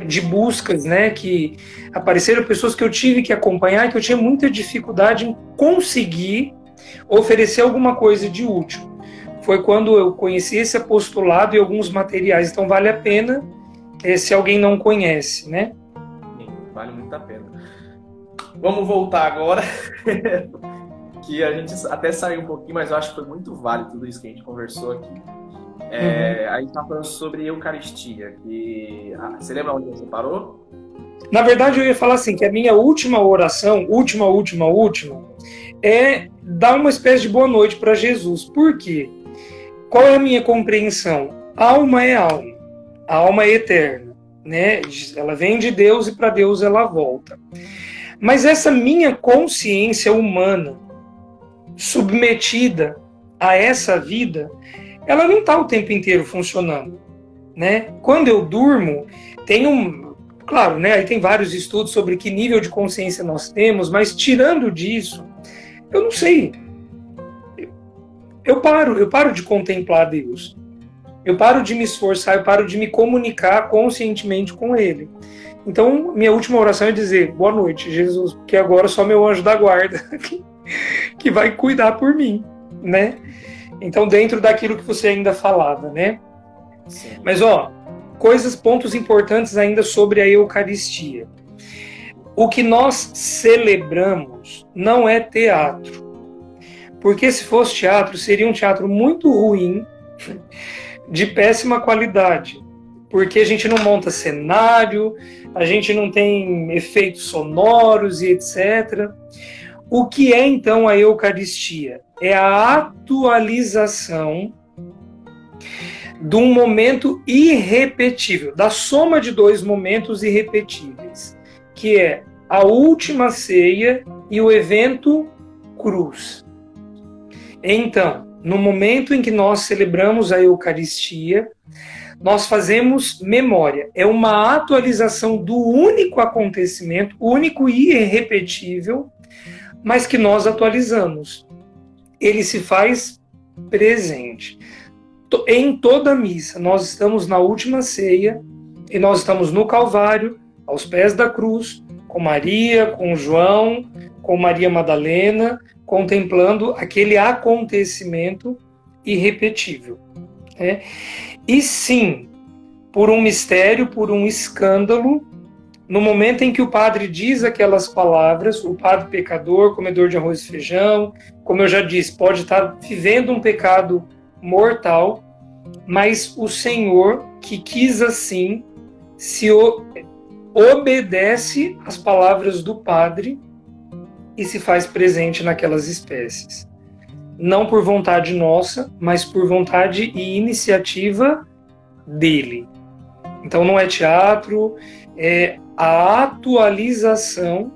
de buscas, né, que apareceram pessoas que eu tive que acompanhar, que eu tinha muita dificuldade em conseguir oferecer alguma coisa de útil. Foi quando eu conheci esse apostolado e alguns materiais, então vale a pena é, se alguém não conhece, né? Sim, vale muito a pena. Vamos voltar agora, (laughs) que a gente até saiu um pouquinho, mas eu acho que foi muito válido tudo isso que a gente conversou aqui. É, uhum. A gente está falando sobre Eucaristia. Que, ah, você lembra onde você parou? Na verdade, eu ia falar assim, que a minha última oração, última, última, última, é dar uma espécie de boa noite para Jesus. Por quê? Qual é a minha compreensão? Alma é alma. A alma é eterna. Né? Ela vem de Deus e para Deus ela volta. Mas essa minha consciência humana, submetida a essa vida, ela não está o tempo inteiro funcionando. Né? Quando eu durmo, tem um. Claro, né, aí tem vários estudos sobre que nível de consciência nós temos, mas tirando disso, eu não sei. Eu paro, eu paro de contemplar Deus. Eu paro de me esforçar, eu paro de me comunicar conscientemente com Ele. Então, minha última oração é dizer: Boa noite, Jesus, porque agora só meu anjo da guarda (laughs) que vai cuidar por mim, né? Então, dentro daquilo que você ainda falava, né? Sim. Mas, ó, coisas, pontos importantes ainda sobre a Eucaristia. O que nós celebramos não é teatro. Porque se fosse teatro, seria um teatro muito ruim, de péssima qualidade. Porque a gente não monta cenário, a gente não tem efeitos sonoros e etc. O que é então a Eucaristia? É a atualização de um momento irrepetível, da soma de dois momentos irrepetíveis, que é a última ceia e o evento cruz. Então, no momento em que nós celebramos a Eucaristia, nós fazemos memória. É uma atualização do único acontecimento, único e irrepetível, mas que nós atualizamos. Ele se faz presente. Em toda a missa, nós estamos na última ceia e nós estamos no Calvário, aos pés da cruz, com Maria, com João, com Maria Madalena, contemplando aquele acontecimento irrepetível. Né? E sim, por um mistério, por um escândalo, no momento em que o padre diz aquelas palavras, o padre pecador, comedor de arroz e feijão, como eu já disse, pode estar vivendo um pecado mortal, mas o Senhor, que quis assim, se obedece às palavras do padre e se faz presente naquelas espécies. Não por vontade nossa, mas por vontade e iniciativa dele. Então não é teatro, é a atualização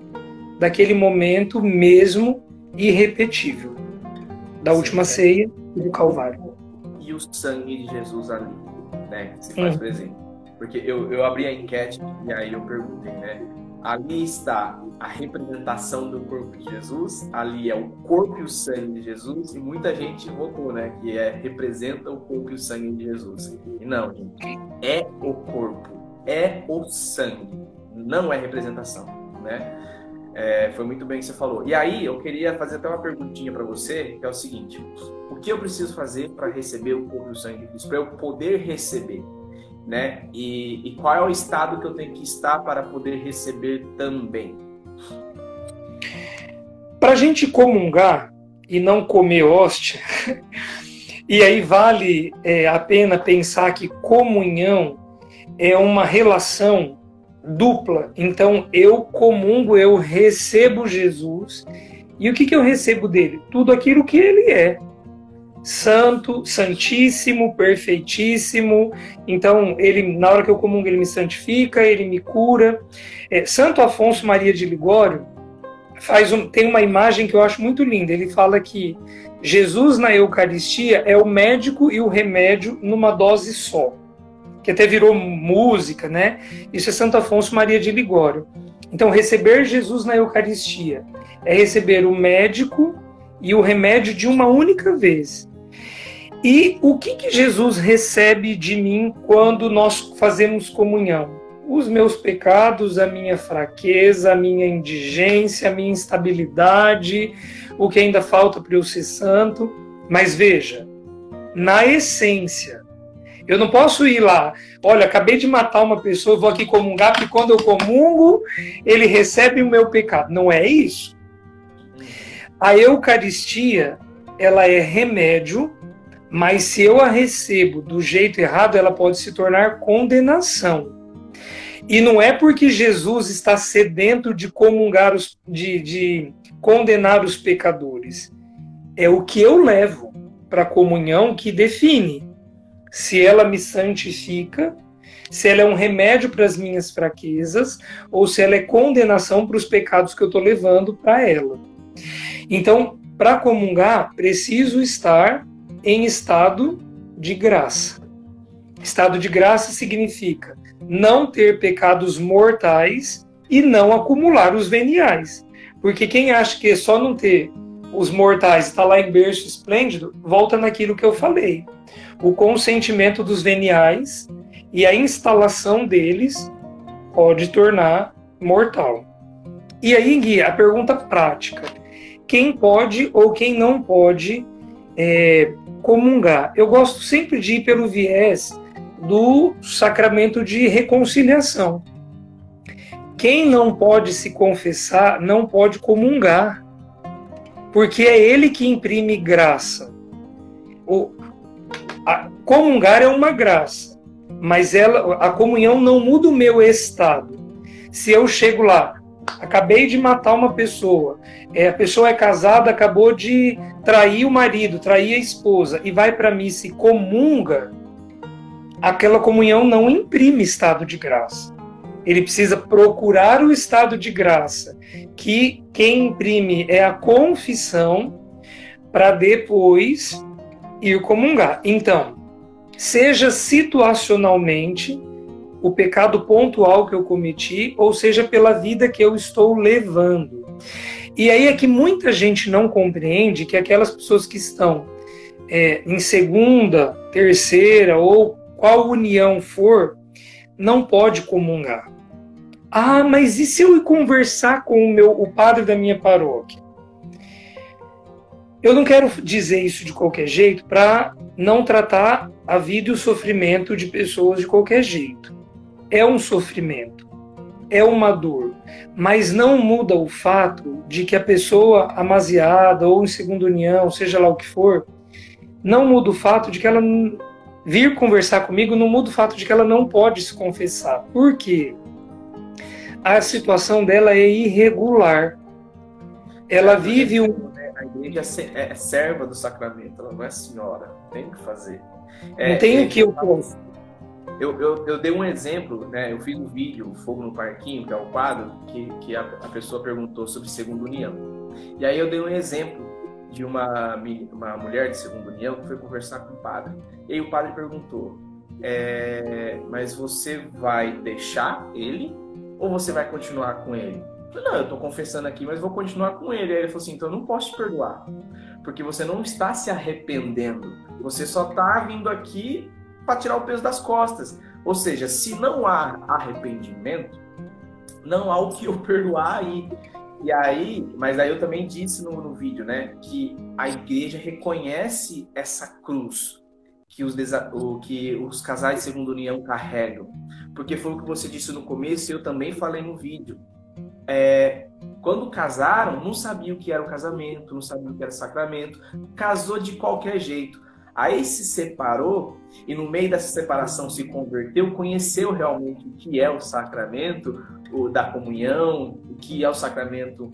daquele momento mesmo irrepetível da última ceia e do Calvário. E o sangue de Jesus ali, né, que se faz hum. presente. Porque eu, eu abri a enquete e aí eu perguntei, né? Ali está a representação do corpo de Jesus, ali é o corpo e o sangue de Jesus, e muita gente votou, né? Que é representa o corpo e o sangue de Jesus. E não, gente, é o corpo, é o sangue não é representação, né? É, foi muito bem que você falou. E aí eu queria fazer até uma perguntinha para você, que é o seguinte: o que eu preciso fazer para receber o corpo e o sangue de Cristo, para eu poder receber, né? E, e qual é o estado que eu tenho que estar para poder receber também? Para a gente comungar e não comer hóstia, (laughs) e aí vale é, a pena pensar que comunhão é uma relação dupla. Então eu comungo, eu recebo Jesus. E o que, que eu recebo dele? Tudo aquilo que ele é. Santo, santíssimo, perfeitíssimo. Então, ele, na hora que eu comungo, ele me santifica, ele me cura. É, Santo Afonso Maria de Ligório faz um, tem uma imagem que eu acho muito linda. Ele fala que Jesus na Eucaristia é o médico e o remédio numa dose só, que até virou música, né? Isso é Santo Afonso Maria de Ligório. Então, receber Jesus na Eucaristia é receber o médico e o remédio de uma única vez. E o que, que Jesus recebe de mim quando nós fazemos comunhão? Os meus pecados, a minha fraqueza, a minha indigência, a minha instabilidade, o que ainda falta para eu ser santo. Mas veja, na essência, eu não posso ir lá, olha, acabei de matar uma pessoa, vou aqui comungar, porque quando eu comungo, ele recebe o meu pecado. Não é isso. A Eucaristia, ela é remédio, mas se eu a recebo do jeito errado, ela pode se tornar condenação. E não é porque Jesus está sedento de comungar os, de, de condenar os pecadores. É o que eu levo para a comunhão que define se ela me santifica, se ela é um remédio para as minhas fraquezas ou se ela é condenação para os pecados que eu estou levando para ela. Então, para comungar, preciso estar em estado de graça. Estado de graça significa não ter pecados mortais e não acumular os veniais. Porque quem acha que é só não ter os mortais está lá em berço esplêndido, volta naquilo que eu falei. O consentimento dos veniais e a instalação deles pode tornar mortal. E aí, Gui, a pergunta prática: quem pode ou quem não pode é, comungar? Eu gosto sempre de ir pelo viés do sacramento de reconciliação. Quem não pode se confessar não pode comungar, porque é ele que imprime graça. O, a, comungar é uma graça, mas ela, a comunhão não muda o meu estado. Se eu chego lá, acabei de matar uma pessoa, é, a pessoa é casada, acabou de trair o marido, trair a esposa, e vai para mim se comunga, aquela comunhão não imprime estado de graça. Ele precisa procurar o estado de graça, que quem imprime é a confissão, para depois ir comungar. Então, seja situacionalmente o pecado pontual que eu cometi, ou seja pela vida que eu estou levando. E aí é que muita gente não compreende que aquelas pessoas que estão é, em segunda, terceira ou qual união for, não pode comungar. Ah, mas e se eu conversar com o meu o padre da minha paróquia? Eu não quero dizer isso de qualquer jeito para não tratar a vida e o sofrimento de pessoas de qualquer jeito. É um sofrimento, é uma dor, mas não muda o fato de que a pessoa amaziada ou em segunda união, seja lá o que for, não muda o fato de que ela vir conversar comigo não muda o fato de que ela não pode se confessar. Por quê? A situação dela é irregular. Ela vive um. A igreja é, é serva do sacramento, ela não é senhora. Tem que fazer. É, não tem o que eu posso. Eu, eu, eu, dei um exemplo, né? Eu fiz um vídeo, Fogo no Parquinho, que é o quadro, que, que a, a pessoa perguntou sobre segunda união. E aí eu dei um exemplo de uma, uma mulher de segunda união que foi conversar com o padre. E aí o padre perguntou: é, Mas você vai deixar ele ou você vai continuar com ele? Não, eu estou confessando aqui, mas vou continuar com ele. Aí ele falou assim: então eu não posso te perdoar, porque você não está se arrependendo, você só está vindo aqui para tirar o peso das costas. Ou seja, se não há arrependimento, não há o que eu perdoar aí. E aí, mas aí eu também disse no, no vídeo, né, que a igreja reconhece essa cruz que os, o, que os casais segundo união carregam. Porque foi o que você disse no começo e eu também falei no vídeo. É, quando casaram, não sabiam o que era o casamento, não sabiam o que era o sacramento, casou de qualquer jeito. Aí se separou e no meio dessa separação se converteu, conheceu realmente o que é o sacramento o, da comunhão, o que é o sacramento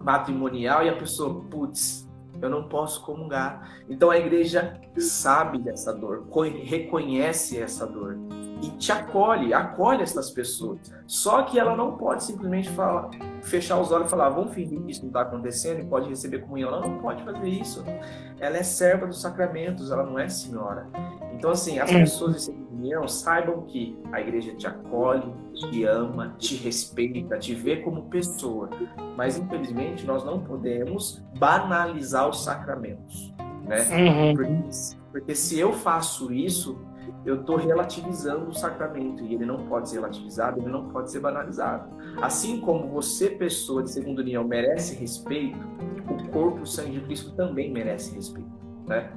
matrimonial e a pessoa, putz, eu não posso comungar. Então a igreja sabe dessa dor, reconhece essa dor. e te acolhe, acolhe essas pessoas. Só que ela não pode simplesmente falar, fechar os olhos e falar, vamos fingir que isso não está acontecendo e pode receber comunhão. Ela não pode fazer isso. Ela é serva dos sacramentos, ela não é senhora. Então, assim, as pessoas de comunhão saibam que a igreja te acolhe, te ama, te respeita, te vê como pessoa. Mas, infelizmente, nós não podemos banalizar os sacramentos. Né? Uhum. Porque, porque se eu faço isso, eu estou relativizando o sacramento e ele não pode ser relativizado, ele não pode ser banalizado. Assim como você, pessoa de segunda união, merece respeito, o corpo, o sangue de Cristo também merece respeito, né?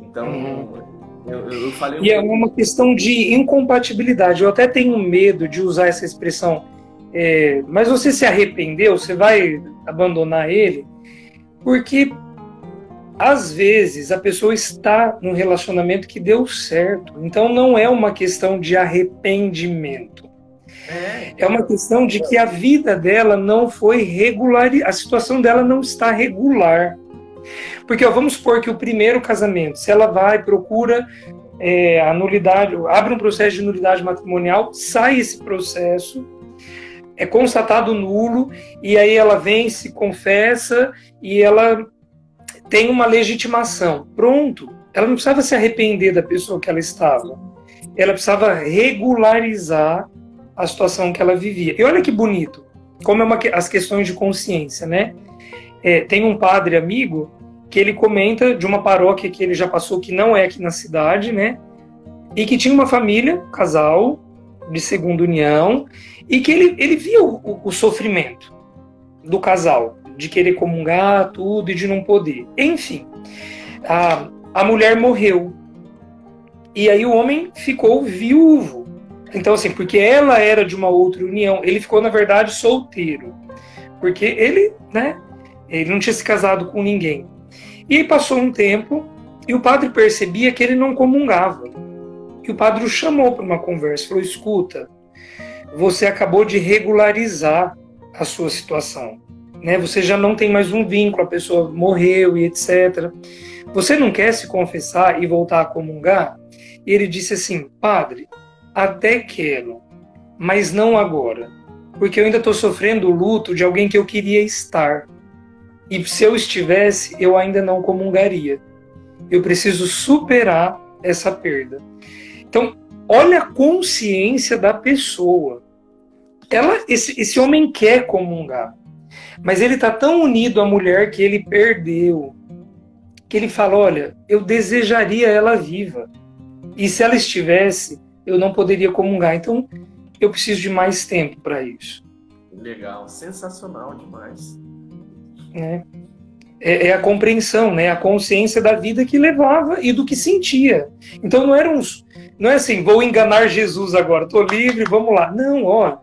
Então, uhum. Eu, eu, falei. E é uma questão de incompatibilidade. Eu até tenho medo de usar essa expressão. É, mas você se arrependeu? Você vai abandonar ele? Porque às vezes a pessoa está num relacionamento que deu certo. Então não é uma questão de arrependimento. É, é uma questão de que a vida dela não foi regular, a situação dela não está regular. Porque ó, vamos supor que o primeiro casamento, se ela vai, procura é, a nulidade, abre um processo de nulidade matrimonial, sai esse processo, é constatado nulo, e aí ela vem, se confessa, e ela tem uma legitimação. Pronto. Ela não precisava se arrepender da pessoa que ela estava. Ela precisava regularizar a situação que ela vivia. E olha que bonito, como é uma, as questões de consciência, né? É, tem um padre amigo que ele comenta de uma paróquia que ele já passou, que não é aqui na cidade, né? E que tinha uma família, casal de segunda união, e que ele, ele via o, o, o sofrimento do casal de querer comungar tudo e de não poder. Enfim, a, a mulher morreu. E aí o homem ficou viúvo. Então, assim, porque ela era de uma outra união, ele ficou, na verdade, solteiro. Porque ele, né, ele não tinha se casado com ninguém. E aí passou um tempo e o padre percebia que ele não comungava. E o padre o chamou para uma conversa, falou: escuta, você acabou de regularizar a sua situação né? Você já não tem mais um vínculo, a pessoa morreu e etc. Você não quer se confessar e voltar a comungar? E ele disse assim, padre, até quero, mas não agora, porque eu ainda estou sofrendo o luto de alguém que eu queria estar. E se eu estivesse, eu ainda não comungaria. Eu preciso superar essa perda. Então, olha a consciência da pessoa. Ela, esse, esse homem quer comungar. Mas ele está tão unido à mulher que ele perdeu. Que ele fala: Olha, eu desejaria ela viva. E se ela estivesse, eu não poderia comungar. Então, eu preciso de mais tempo para isso. Legal, sensacional demais. É. É, é, a compreensão, né? A consciência da vida que levava e do que sentia. Então não era não é assim, vou enganar Jesus agora, estou livre, vamos lá. Não, ó,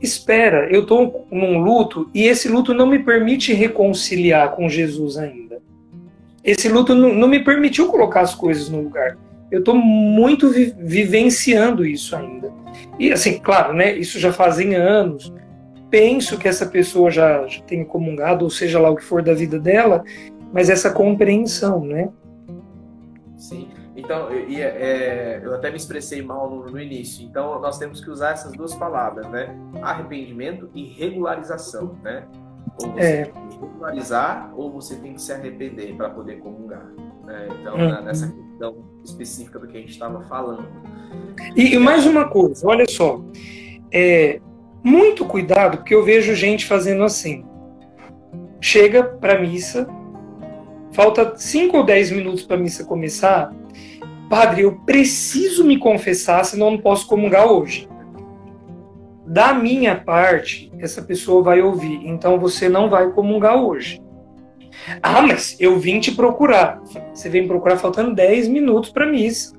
espera, eu estou num luto e esse luto não me permite reconciliar com Jesus ainda. Esse luto não, não me permitiu colocar as coisas no lugar. Eu estou muito vi vivenciando isso ainda. E assim, claro, né? Isso já fazem anos. Penso que essa pessoa já, já tenha comungado, ou seja lá o que for da vida dela, mas essa compreensão, né? Sim. Então, eu, é, eu até me expressei mal no, no, início. Então, nós temos que usar essas duas palavras, né? Arrependimento e regularização, né? Ou você é. tem que regularizar ou você tem que se arrepender para poder comungar. Né? Então, uhum. nessa questão específica do que a gente estava falando. E, e, mais uma coisa, olha só. É, muito cuidado, porque eu vejo gente fazendo assim. Chega para missa, falta 5 ou 10 minutos para a missa começar, Padre, eu preciso me confessar, senão eu não posso comungar hoje. Da minha parte, essa pessoa vai ouvir, então você não vai comungar hoje. Ah, mas eu vim te procurar. Você vem procurar faltando 10 minutos para missa.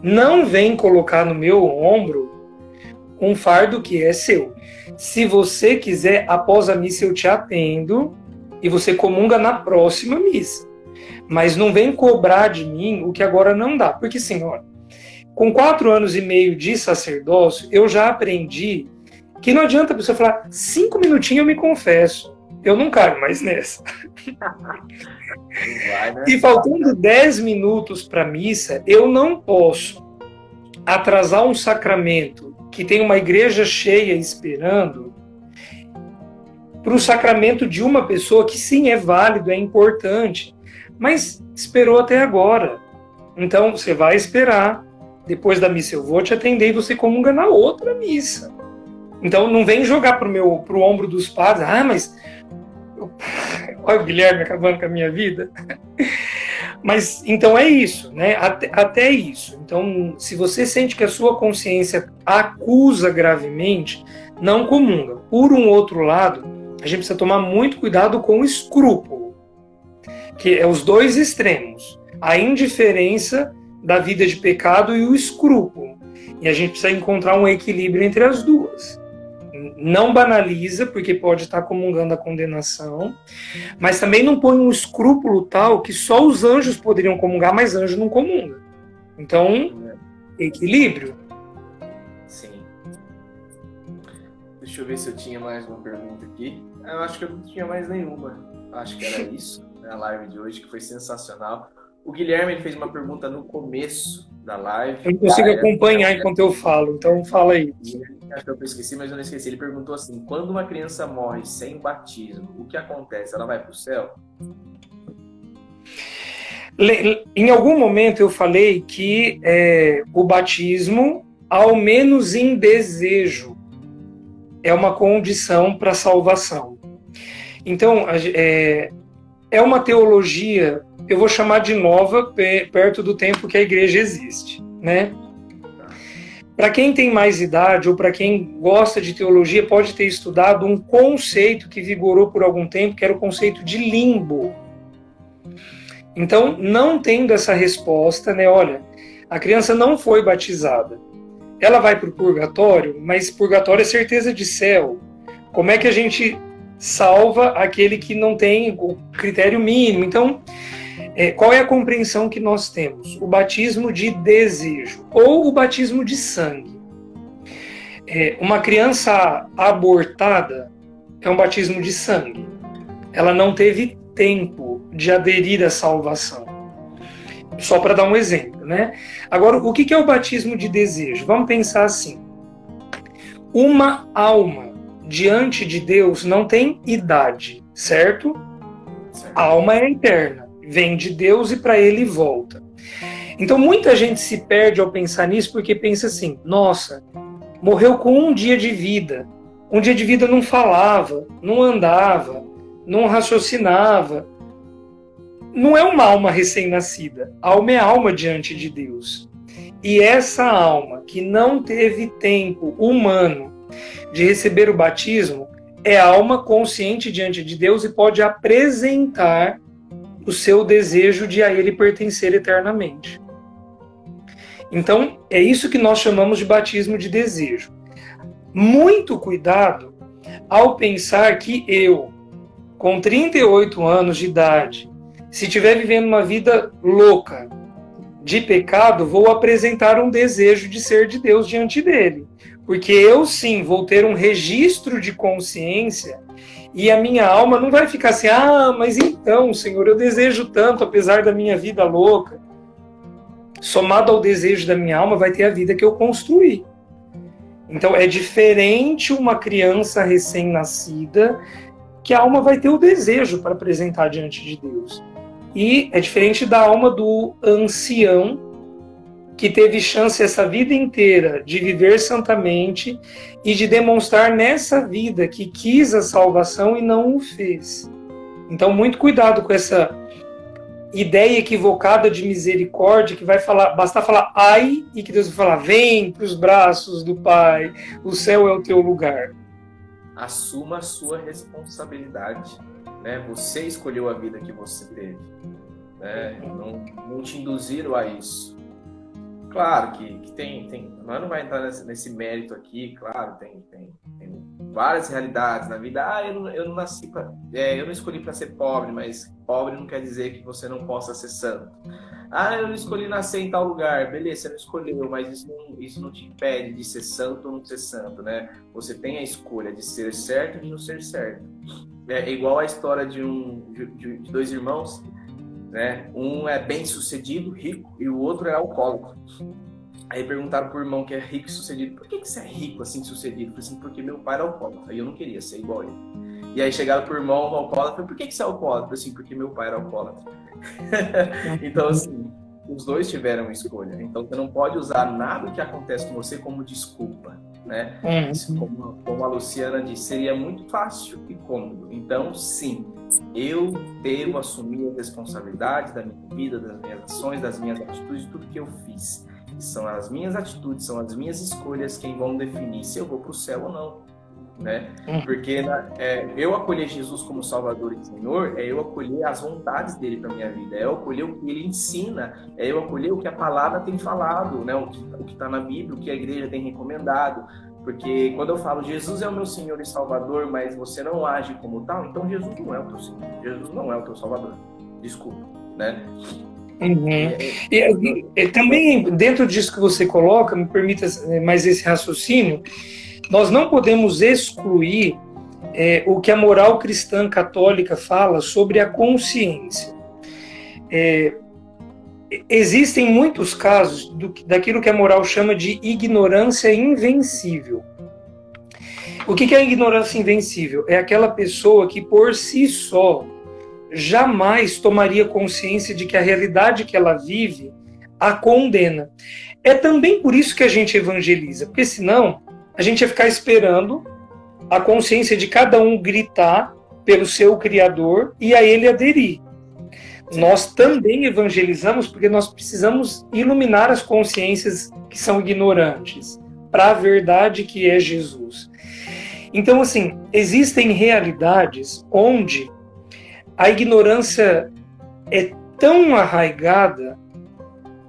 Não vem colocar no meu ombro um fardo que é seu. Se você quiser, após a missa eu te atendo e você comunga na próxima missa. Mas não vem cobrar de mim o que agora não dá. Porque, senhora, com quatro anos e meio de sacerdócio, eu já aprendi que não adianta a pessoa falar cinco minutinhos eu me confesso. Eu não caio mais nessa. Vai, né? E faltando dez minutos para missa, eu não posso atrasar um sacramento que tem uma igreja cheia esperando para o sacramento de uma pessoa que sim é válido, é importante, mas esperou até agora. Então você vai esperar. Depois da missa eu vou te atender e você comunga na outra missa. Então não vem jogar pro meu pro ombro dos padres. Ah, mas (laughs) olha o Guilherme acabando com a minha vida. Mas então é isso, né? Até, até isso. Então, se você sente que a sua consciência acusa gravemente, não comunga. Por um outro lado, a gente precisa tomar muito cuidado com o escrúpulo, que é os dois extremos. A indiferença da vida de pecado e o escrúpulo. E a gente precisa encontrar um equilíbrio entre as duas não banaliza, porque pode estar comungando a condenação, mas também não põe um escrúpulo tal que só os anjos poderiam comungar, mas anjo não comunga. Então, equilíbrio. Sim. Deixa eu ver se eu tinha mais uma pergunta aqui. Eu acho que eu não tinha mais nenhuma. Acho que era isso, (laughs) né, a live de hoje, que foi sensacional. O Guilherme fez uma pergunta no começo da live. Eu não consigo acompanhar enquanto eu falo, então fala aí. Acho que eu esqueci, mas eu não esqueci. Ele perguntou assim: quando uma criança morre sem batismo, o que acontece? Ela vai para o céu? Em algum momento eu falei que é, o batismo, ao menos em desejo, é uma condição para salvação. Então, é, é uma teologia, eu vou chamar de nova, perto do tempo que a igreja existe, né? Para quem tem mais idade ou para quem gosta de teologia, pode ter estudado um conceito que vigorou por algum tempo, que era o conceito de limbo. Então, não tendo essa resposta, né? Olha, a criança não foi batizada. Ela vai para o purgatório, mas purgatório é certeza de céu. Como é que a gente salva aquele que não tem o critério mínimo? Então, é, qual é a compreensão que nós temos? O batismo de desejo ou o batismo de sangue. É, uma criança abortada é um batismo de sangue. Ela não teve tempo de aderir à salvação. Só para dar um exemplo, né? Agora, o que é o batismo de desejo? Vamos pensar assim: uma alma diante de Deus não tem idade, certo? A alma é eterna vem de Deus e para ele volta. Então muita gente se perde ao pensar nisso porque pensa assim: nossa, morreu com um dia de vida. Um dia de vida não falava, não andava, não raciocinava. Não é uma alma recém-nascida. Alma é alma diante de Deus. E essa alma que não teve tempo humano de receber o batismo é alma consciente diante de Deus e pode apresentar o seu desejo de a ele pertencer eternamente. Então, é isso que nós chamamos de batismo de desejo. Muito cuidado ao pensar que eu, com 38 anos de idade, se estiver vivendo uma vida louca de pecado, vou apresentar um desejo de ser de Deus diante dele. Porque eu sim vou ter um registro de consciência e a minha alma não vai ficar assim, ah, mas então, Senhor, eu desejo tanto, apesar da minha vida louca. Somado ao desejo da minha alma, vai ter a vida que eu construí. Então é diferente uma criança recém-nascida que a alma vai ter o desejo para apresentar diante de Deus. E é diferente da alma do ancião que teve chance essa vida inteira de viver santamente e de demonstrar nessa vida que quis a salvação e não o fez. Então, muito cuidado com essa ideia equivocada de misericórdia que vai falar, bastar falar ai e que Deus vai falar vem para os braços do Pai, o céu é o teu lugar. Assuma a sua responsabilidade, né? Você escolheu a vida que você teve, né? Não, não te induziram a isso. Claro que, que tem, tem. Nós não vai entrar nesse, nesse mérito aqui, claro, tem, tem, tem, várias realidades na vida. Ah, eu não, eu não nasci para. É, eu não escolhi para ser pobre, mas pobre não quer dizer que você não possa ser santo. Ah, eu não escolhi nascer em tal lugar. Beleza, você não escolheu, mas isso não, isso não te impede de ser santo ou não ser santo, né? Você tem a escolha de ser certo ou de não ser certo. É igual a história de, um, de, de dois irmãos né? Um é bem sucedido, rico, e o outro é alcoólico. Aí perguntaram pro irmão que é rico e sucedido, por que, que você é rico assim sucedido? Eu falei assim, porque meu pai era alcoólatra e eu não queria ser igual a ele. E aí chegaram pro irmão alcoólatra, por que, que você é alcoólatra? Eu falei assim, porque meu pai era alcoólatra. (laughs) então, assim, os dois tiveram escolha. Então você não pode usar nada que acontece com você como desculpa, né? Uhum. Como, como, a Luciana disse, seria muito fácil e cômodo. Então, sim, eu devo assumir a responsabilidade da minha vida, das minhas ações, das minhas atitudes, tudo que eu fiz. São as minhas atitudes, são as minhas escolhas quem vão definir se eu vou para o céu ou não né? Uhum. Porque é, eu acolher Jesus como Salvador e Senhor é eu acolher as vontades dele para minha vida, é eu acolher o que ele ensina, é eu acolher o que a palavra tem falado, né? O que está na Bíblia, o que a igreja tem recomendado. Porque quando eu falo Jesus é o meu Senhor e Salvador, mas você não age como tal, então Jesus não é o teu Senhor, Jesus não é o teu Salvador. Desculpa, né? Uhum. E, e, e, também dentro disso que você coloca, me permita é, mais esse raciocínio, nós não podemos excluir é, o que a moral cristã católica fala sobre a consciência. É, existem muitos casos do, daquilo que a moral chama de ignorância invencível. O que, é ignorância invencível? É aquela pessoa que por si só jamais tomaria consciência de que a realidade que ela vive a condena. É também por isso que a gente evangeliza, porque senão a gente ia ficar esperando a consciência de cada um gritar pelo seu Criador e a ele aderir. Nós também evangelizamos porque nós precisamos iluminar as consciências que são ignorantes para a verdade que é Jesus. Então, assim, existem realidades onde a ignorância é tão arraigada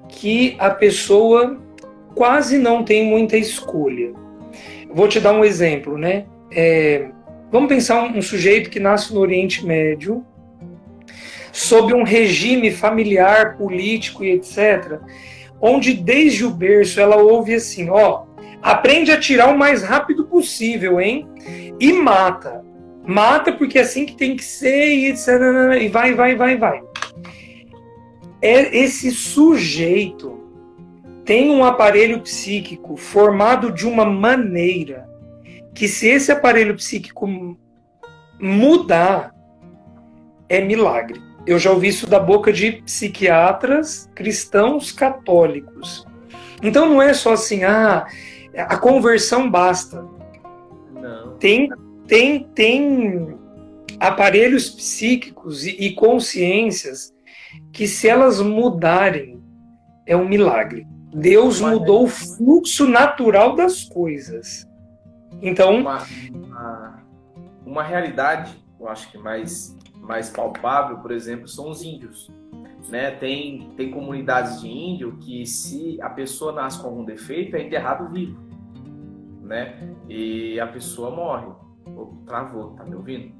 que a pessoa quase não tem muita escolha. Vou te dar um exemplo, né? É, vamos pensar um, um sujeito que nasce no Oriente Médio, sob um regime familiar, político e etc., onde desde o berço ela ouve assim: ó, aprende a tirar o mais rápido possível, hein? E mata. Mata porque é assim que tem que ser, e etc. E vai, vai, vai, vai. É esse sujeito tem um aparelho psíquico formado de uma maneira que, se esse aparelho psíquico mudar, é milagre. Eu já ouvi isso da boca de psiquiatras cristãos católicos. Então não é só assim, ah, a conversão basta. Não. Tem, tem, tem aparelhos psíquicos e, e consciências que, se elas mudarem, é um milagre. Deus mudou o fluxo natural das coisas. Então. Uma, uma, uma, realidade, eu acho que mais, mais palpável, por exemplo, são os índios. Né? Tem, tem comunidades de índio que, se a pessoa nasce com algum defeito, é enterrado vivo. Né? E a pessoa morre. Oh, travou, tá me ouvindo?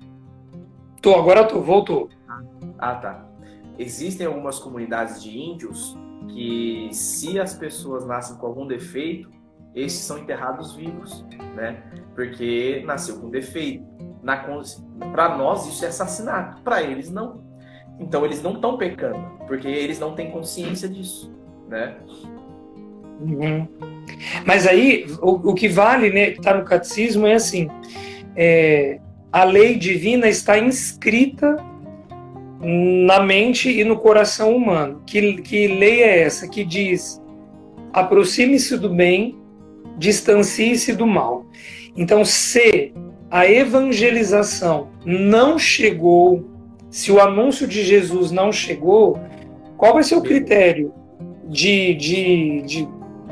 Tô, agora tô, voltou. Ah, tá. Existem algumas comunidades de índios que se as pessoas nascem com algum defeito, esses são enterrados vivos, né? Porque nasceu com defeito. Para nós isso é assassinato, para eles não. Então eles não estão pecando, porque eles não têm consciência disso, né? Uhum. Mas aí o, o, que vale, né, que está no catecismo é assim: é, a lei divina está inscrita na mente e no coração humano. Que, que lei é essa que diz: aproxime-se do bem, distancie-se do mal. Então, se a evangelização não chegou, se o anúncio de Jesus não chegou, qual vai ser o critério de, de, de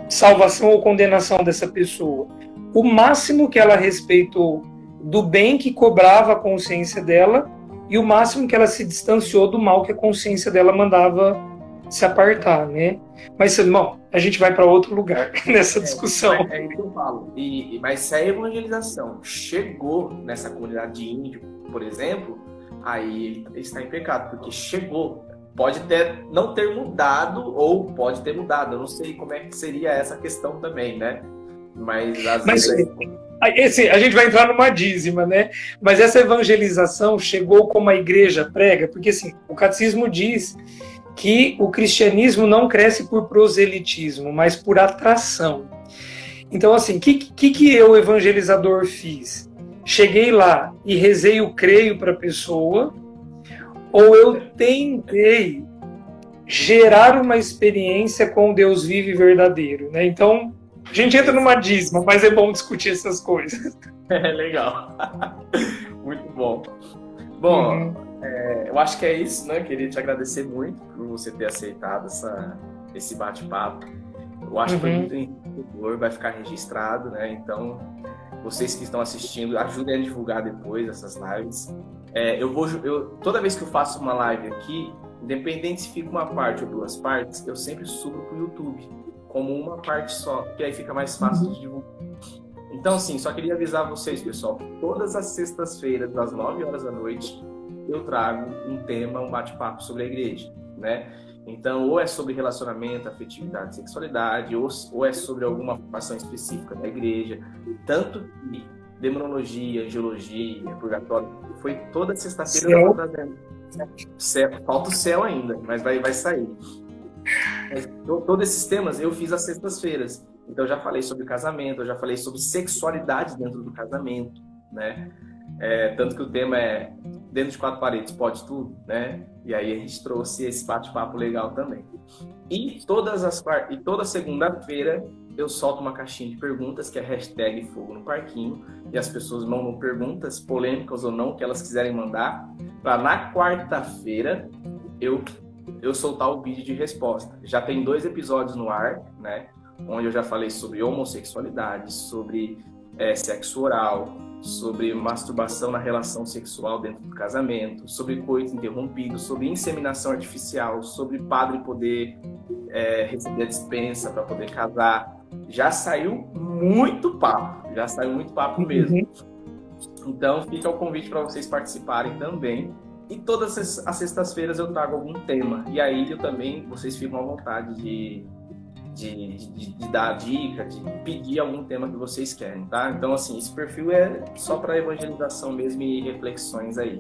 salvação ou condenação dessa pessoa? O máximo que ela respeitou do bem que cobrava a consciência dela e o máximo que ela se distanciou do mal que a consciência dela mandava se apartar, né? Mas, irmão, a gente vai para outro lugar (laughs) nessa é, discussão. É, é isso que eu falo. E, mas se a evangelização chegou nessa comunidade de índio, por exemplo, aí ele está em pecado, porque chegou. Pode ter, não ter mudado ou pode ter mudado. Eu não sei como é que seria essa questão também, né? Mas às mas, vezes... Esse, a gente vai entrar numa dízima, né? Mas essa evangelização chegou como a igreja prega, porque assim, o catecismo diz que o cristianismo não cresce por proselitismo, mas por atração. Então, assim, o que, que, que eu, evangelizador, fiz? Cheguei lá e rezei o creio para a pessoa, ou eu tentei gerar uma experiência com Deus vivo e verdadeiro, né? Então, a gente entra numa dízima, mas é bom discutir essas coisas. (laughs) É legal. (laughs) Muito bom. Bom, uhum. É, eu acho que é isso, né? Queria te agradecer muito por você ter aceitado essa, esse bate-papo. Eu acho uhum. que foi uhum. muito enriquecedor, vai ficar registrado, né? Então, vocês que estão assistindo, ajudem a divulgar depois essas lives. É, eu vou, eu, toda vez que eu faço uma live aqui, independente se fica uma parte ou duas partes, eu sempre subo para o YouTube como uma parte só, que aí fica mais fácil de divulgar. Então, assim, só queria avisar vocês, pessoal, todas as sextas-feiras, das 9 horas da noite, eu trago um tema, um bate-papo sobre a igreja, né? Então, ou é sobre relacionamento, afetividade, sexualidade, ou, ou é sobre alguma formação específica da igreja. Tanto que demonologia, geologia, purgatório, foi toda sexta-feira eu trazendo. Céu, falta o céu ainda, mas vai, vai sair. Todos esses temas eu fiz às sextas-feiras. Então eu já falei sobre casamento, eu já falei sobre sexualidade dentro do casamento, né? É, tanto que o tema é dentro de quatro paredes pode tudo, né? E aí a gente trouxe esse bate-papo legal também. E todas as e toda segunda-feira eu solto uma caixinha de perguntas que é hashtag Fogo no Parquinho e as pessoas mandam perguntas polêmicas ou não que elas quiserem mandar para na quarta-feira eu eu soltar o vídeo de resposta. Já tem dois episódios no ar, né? Onde eu já falei sobre homossexualidade, sobre é, sexo oral, sobre masturbação na relação sexual dentro do casamento, sobre coito interrompido, sobre inseminação artificial, sobre padre poder é, receber a dispensa para poder casar. Já saiu muito papo, já saiu muito papo mesmo. Uhum. Então fica o convite para vocês participarem também. E todas as sextas-feiras eu trago algum tema. E aí eu também, vocês ficam à vontade de, de, de, de, dar dica, de pedir algum tema que vocês querem, tá? Então, assim, esse perfil é só para evangelização mesmo e reflexões aí.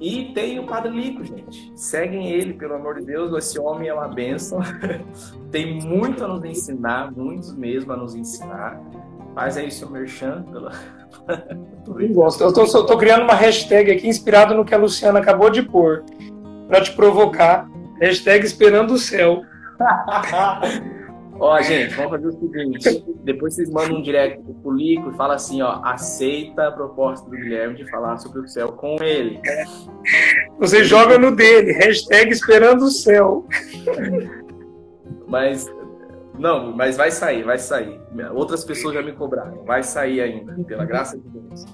E tem o Padre Lico, gente. Seguem ele, pelo amor de Deus. Esse homem é uma bênção. (laughs) tem muito a nos ensinar, muitos mesmo a nos ensinar. Faz aí seu merchan. Pela... (laughs) Eu tô, criando uma hashtag aqui inspirado no que a Luciana acabou de pôr. para te provocar. Hashtag esperando o céu. (laughs) ó, gente, vamos fazer o seguinte. Depois vocês mandam um direct pro Lico e fala assim, ó, aceita a proposta do Guilherme de falar sobre o céu com ele. Você joga no dele, hashtag esperando o céu. Mas não, mas vai sair, vai sair. Outras pessoas já me cobraram. Vai sair ainda, pela graça de Deus.